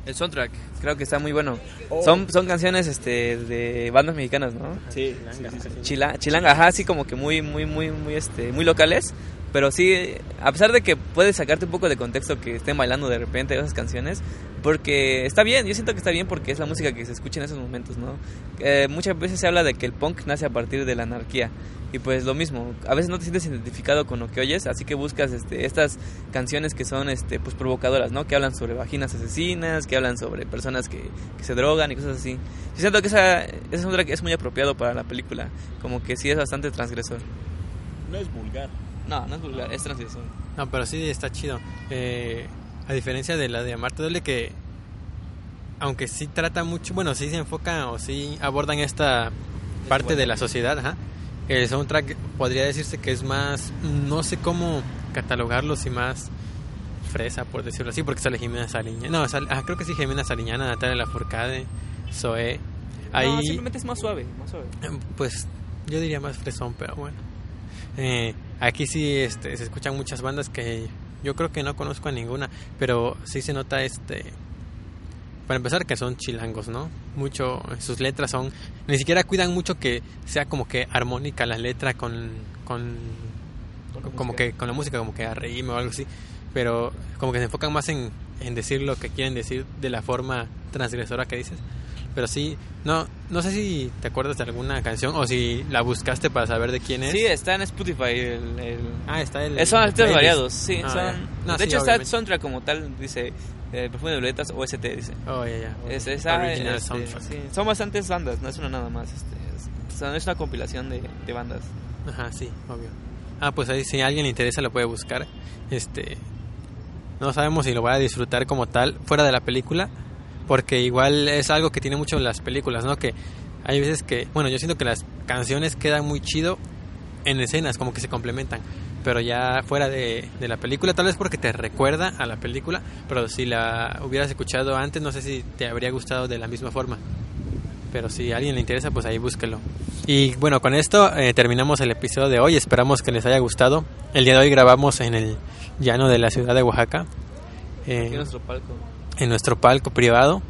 El soundtrack, creo que está muy bueno. Oh. Son, son canciones este, de bandas mexicanas, ¿no? Sí, sí, sí, sí. Chila, chilanga, ajá, así como que muy, muy, muy, muy, este, muy locales. Pero sí, a pesar de que puedes sacarte un poco de contexto que estén bailando de repente esas canciones, porque está bien, yo siento que está bien porque es la música que se escucha en esos momentos, ¿no? Eh, muchas veces se habla de que el punk nace a partir de la anarquía. Y pues lo mismo, a veces no te sientes identificado con lo que oyes, así que buscas este, estas canciones que son este, pues provocadoras, ¿no? Que hablan sobre vaginas asesinas, que hablan sobre personas que, que se drogan y cosas así. Yo siento que esa, esa soundtrack es muy apropiado para la película, como que sí es bastante transgresor. No es vulgar. No, no es vulgar, es transgresor. No, pero sí está chido. Eh, a diferencia de la de Amarte Duele que aunque sí trata mucho, bueno, sí se enfoca o sí abordan esta parte de la sociedad, ajá. El soundtrack podría decirse que es más, no sé cómo catalogarlo, si más fresa, por decirlo así, porque sale Jimena Sariñana. No, sale- ah, creo que sí, Jimena Sariñana, Natalia Lafourcade, Zoé. Ahí, No, simplemente es más suave, más suave. pues yo diría más fresón, pero bueno. Eh, aquí sí este, se escuchan muchas bandas que yo creo que no conozco a ninguna, pero sí se nota este. Para empezar, que son chilangos, ¿no? Mucho, sus letras son. Ni siquiera cuidan mucho que sea como que armónica la letra con. con como que con la música, como que a reírme o algo así. Pero como que se enfocan más en, en decir lo que quieren decir de la forma transgresora que dices. Pero sí, no, no sé si te acuerdas de alguna canción o si la buscaste para saber de quién es. Sí, está en Spotify el... el- Ah, está el. Son artistas variados, sí. Ah, son. No, de sí, hecho, está obviamente. soundtrack como tal, dice eh, Perfume de Violetas OST, dice. Oh, ya, ya. Es, esa, Original este, sí. Son bastantes bandas, no es una nada más. Este, es, son- es una compilación de, de bandas. Ajá, sí, obvio. Ah, pues ahí si a alguien le interesa lo puede buscar. Este no sabemos si lo va a disfrutar como tal fuera de la película, porque igual es algo que tiene mucho las películas, ¿no? Que hay veces que, bueno, yo siento que las canciones quedan muy chido en escenas, como que se complementan, pero ya fuera de, de la película, tal vez porque te recuerda a la película, pero si la hubieras escuchado antes, no sé si te habría gustado de la misma forma. Pero si a alguien le interesa, pues ahí búsquelo. Y bueno, con esto eh, terminamos el episodio de hoy. Esperamos que les haya gustado. El día de hoy grabamos en el llano de la ciudad de Oaxaca, eh, en nuestro palco. en nuestro palco privado.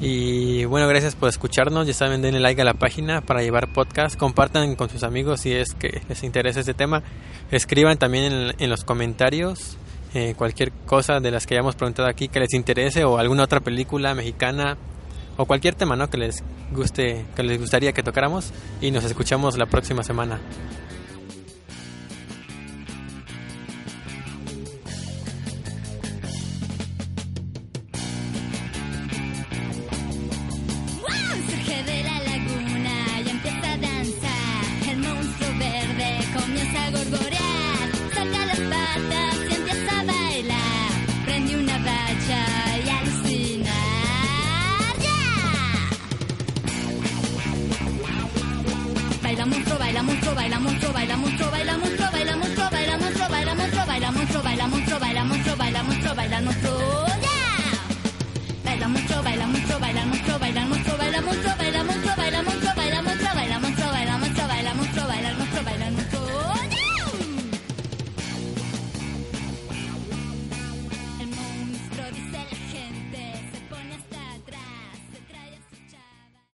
Y bueno, gracias por escucharnos. Ya saben, denle like a la página para llevar podcast. Compartan con sus amigos si es que les interesa este tema. Escriban también en, los comentarios eh, cualquier cosa de las que hayamos preguntado aquí que les interese o alguna otra película mexicana o cualquier tema ¿no? que les guste, que les gustaría que tocáramos. Y nos escuchamos la próxima semana.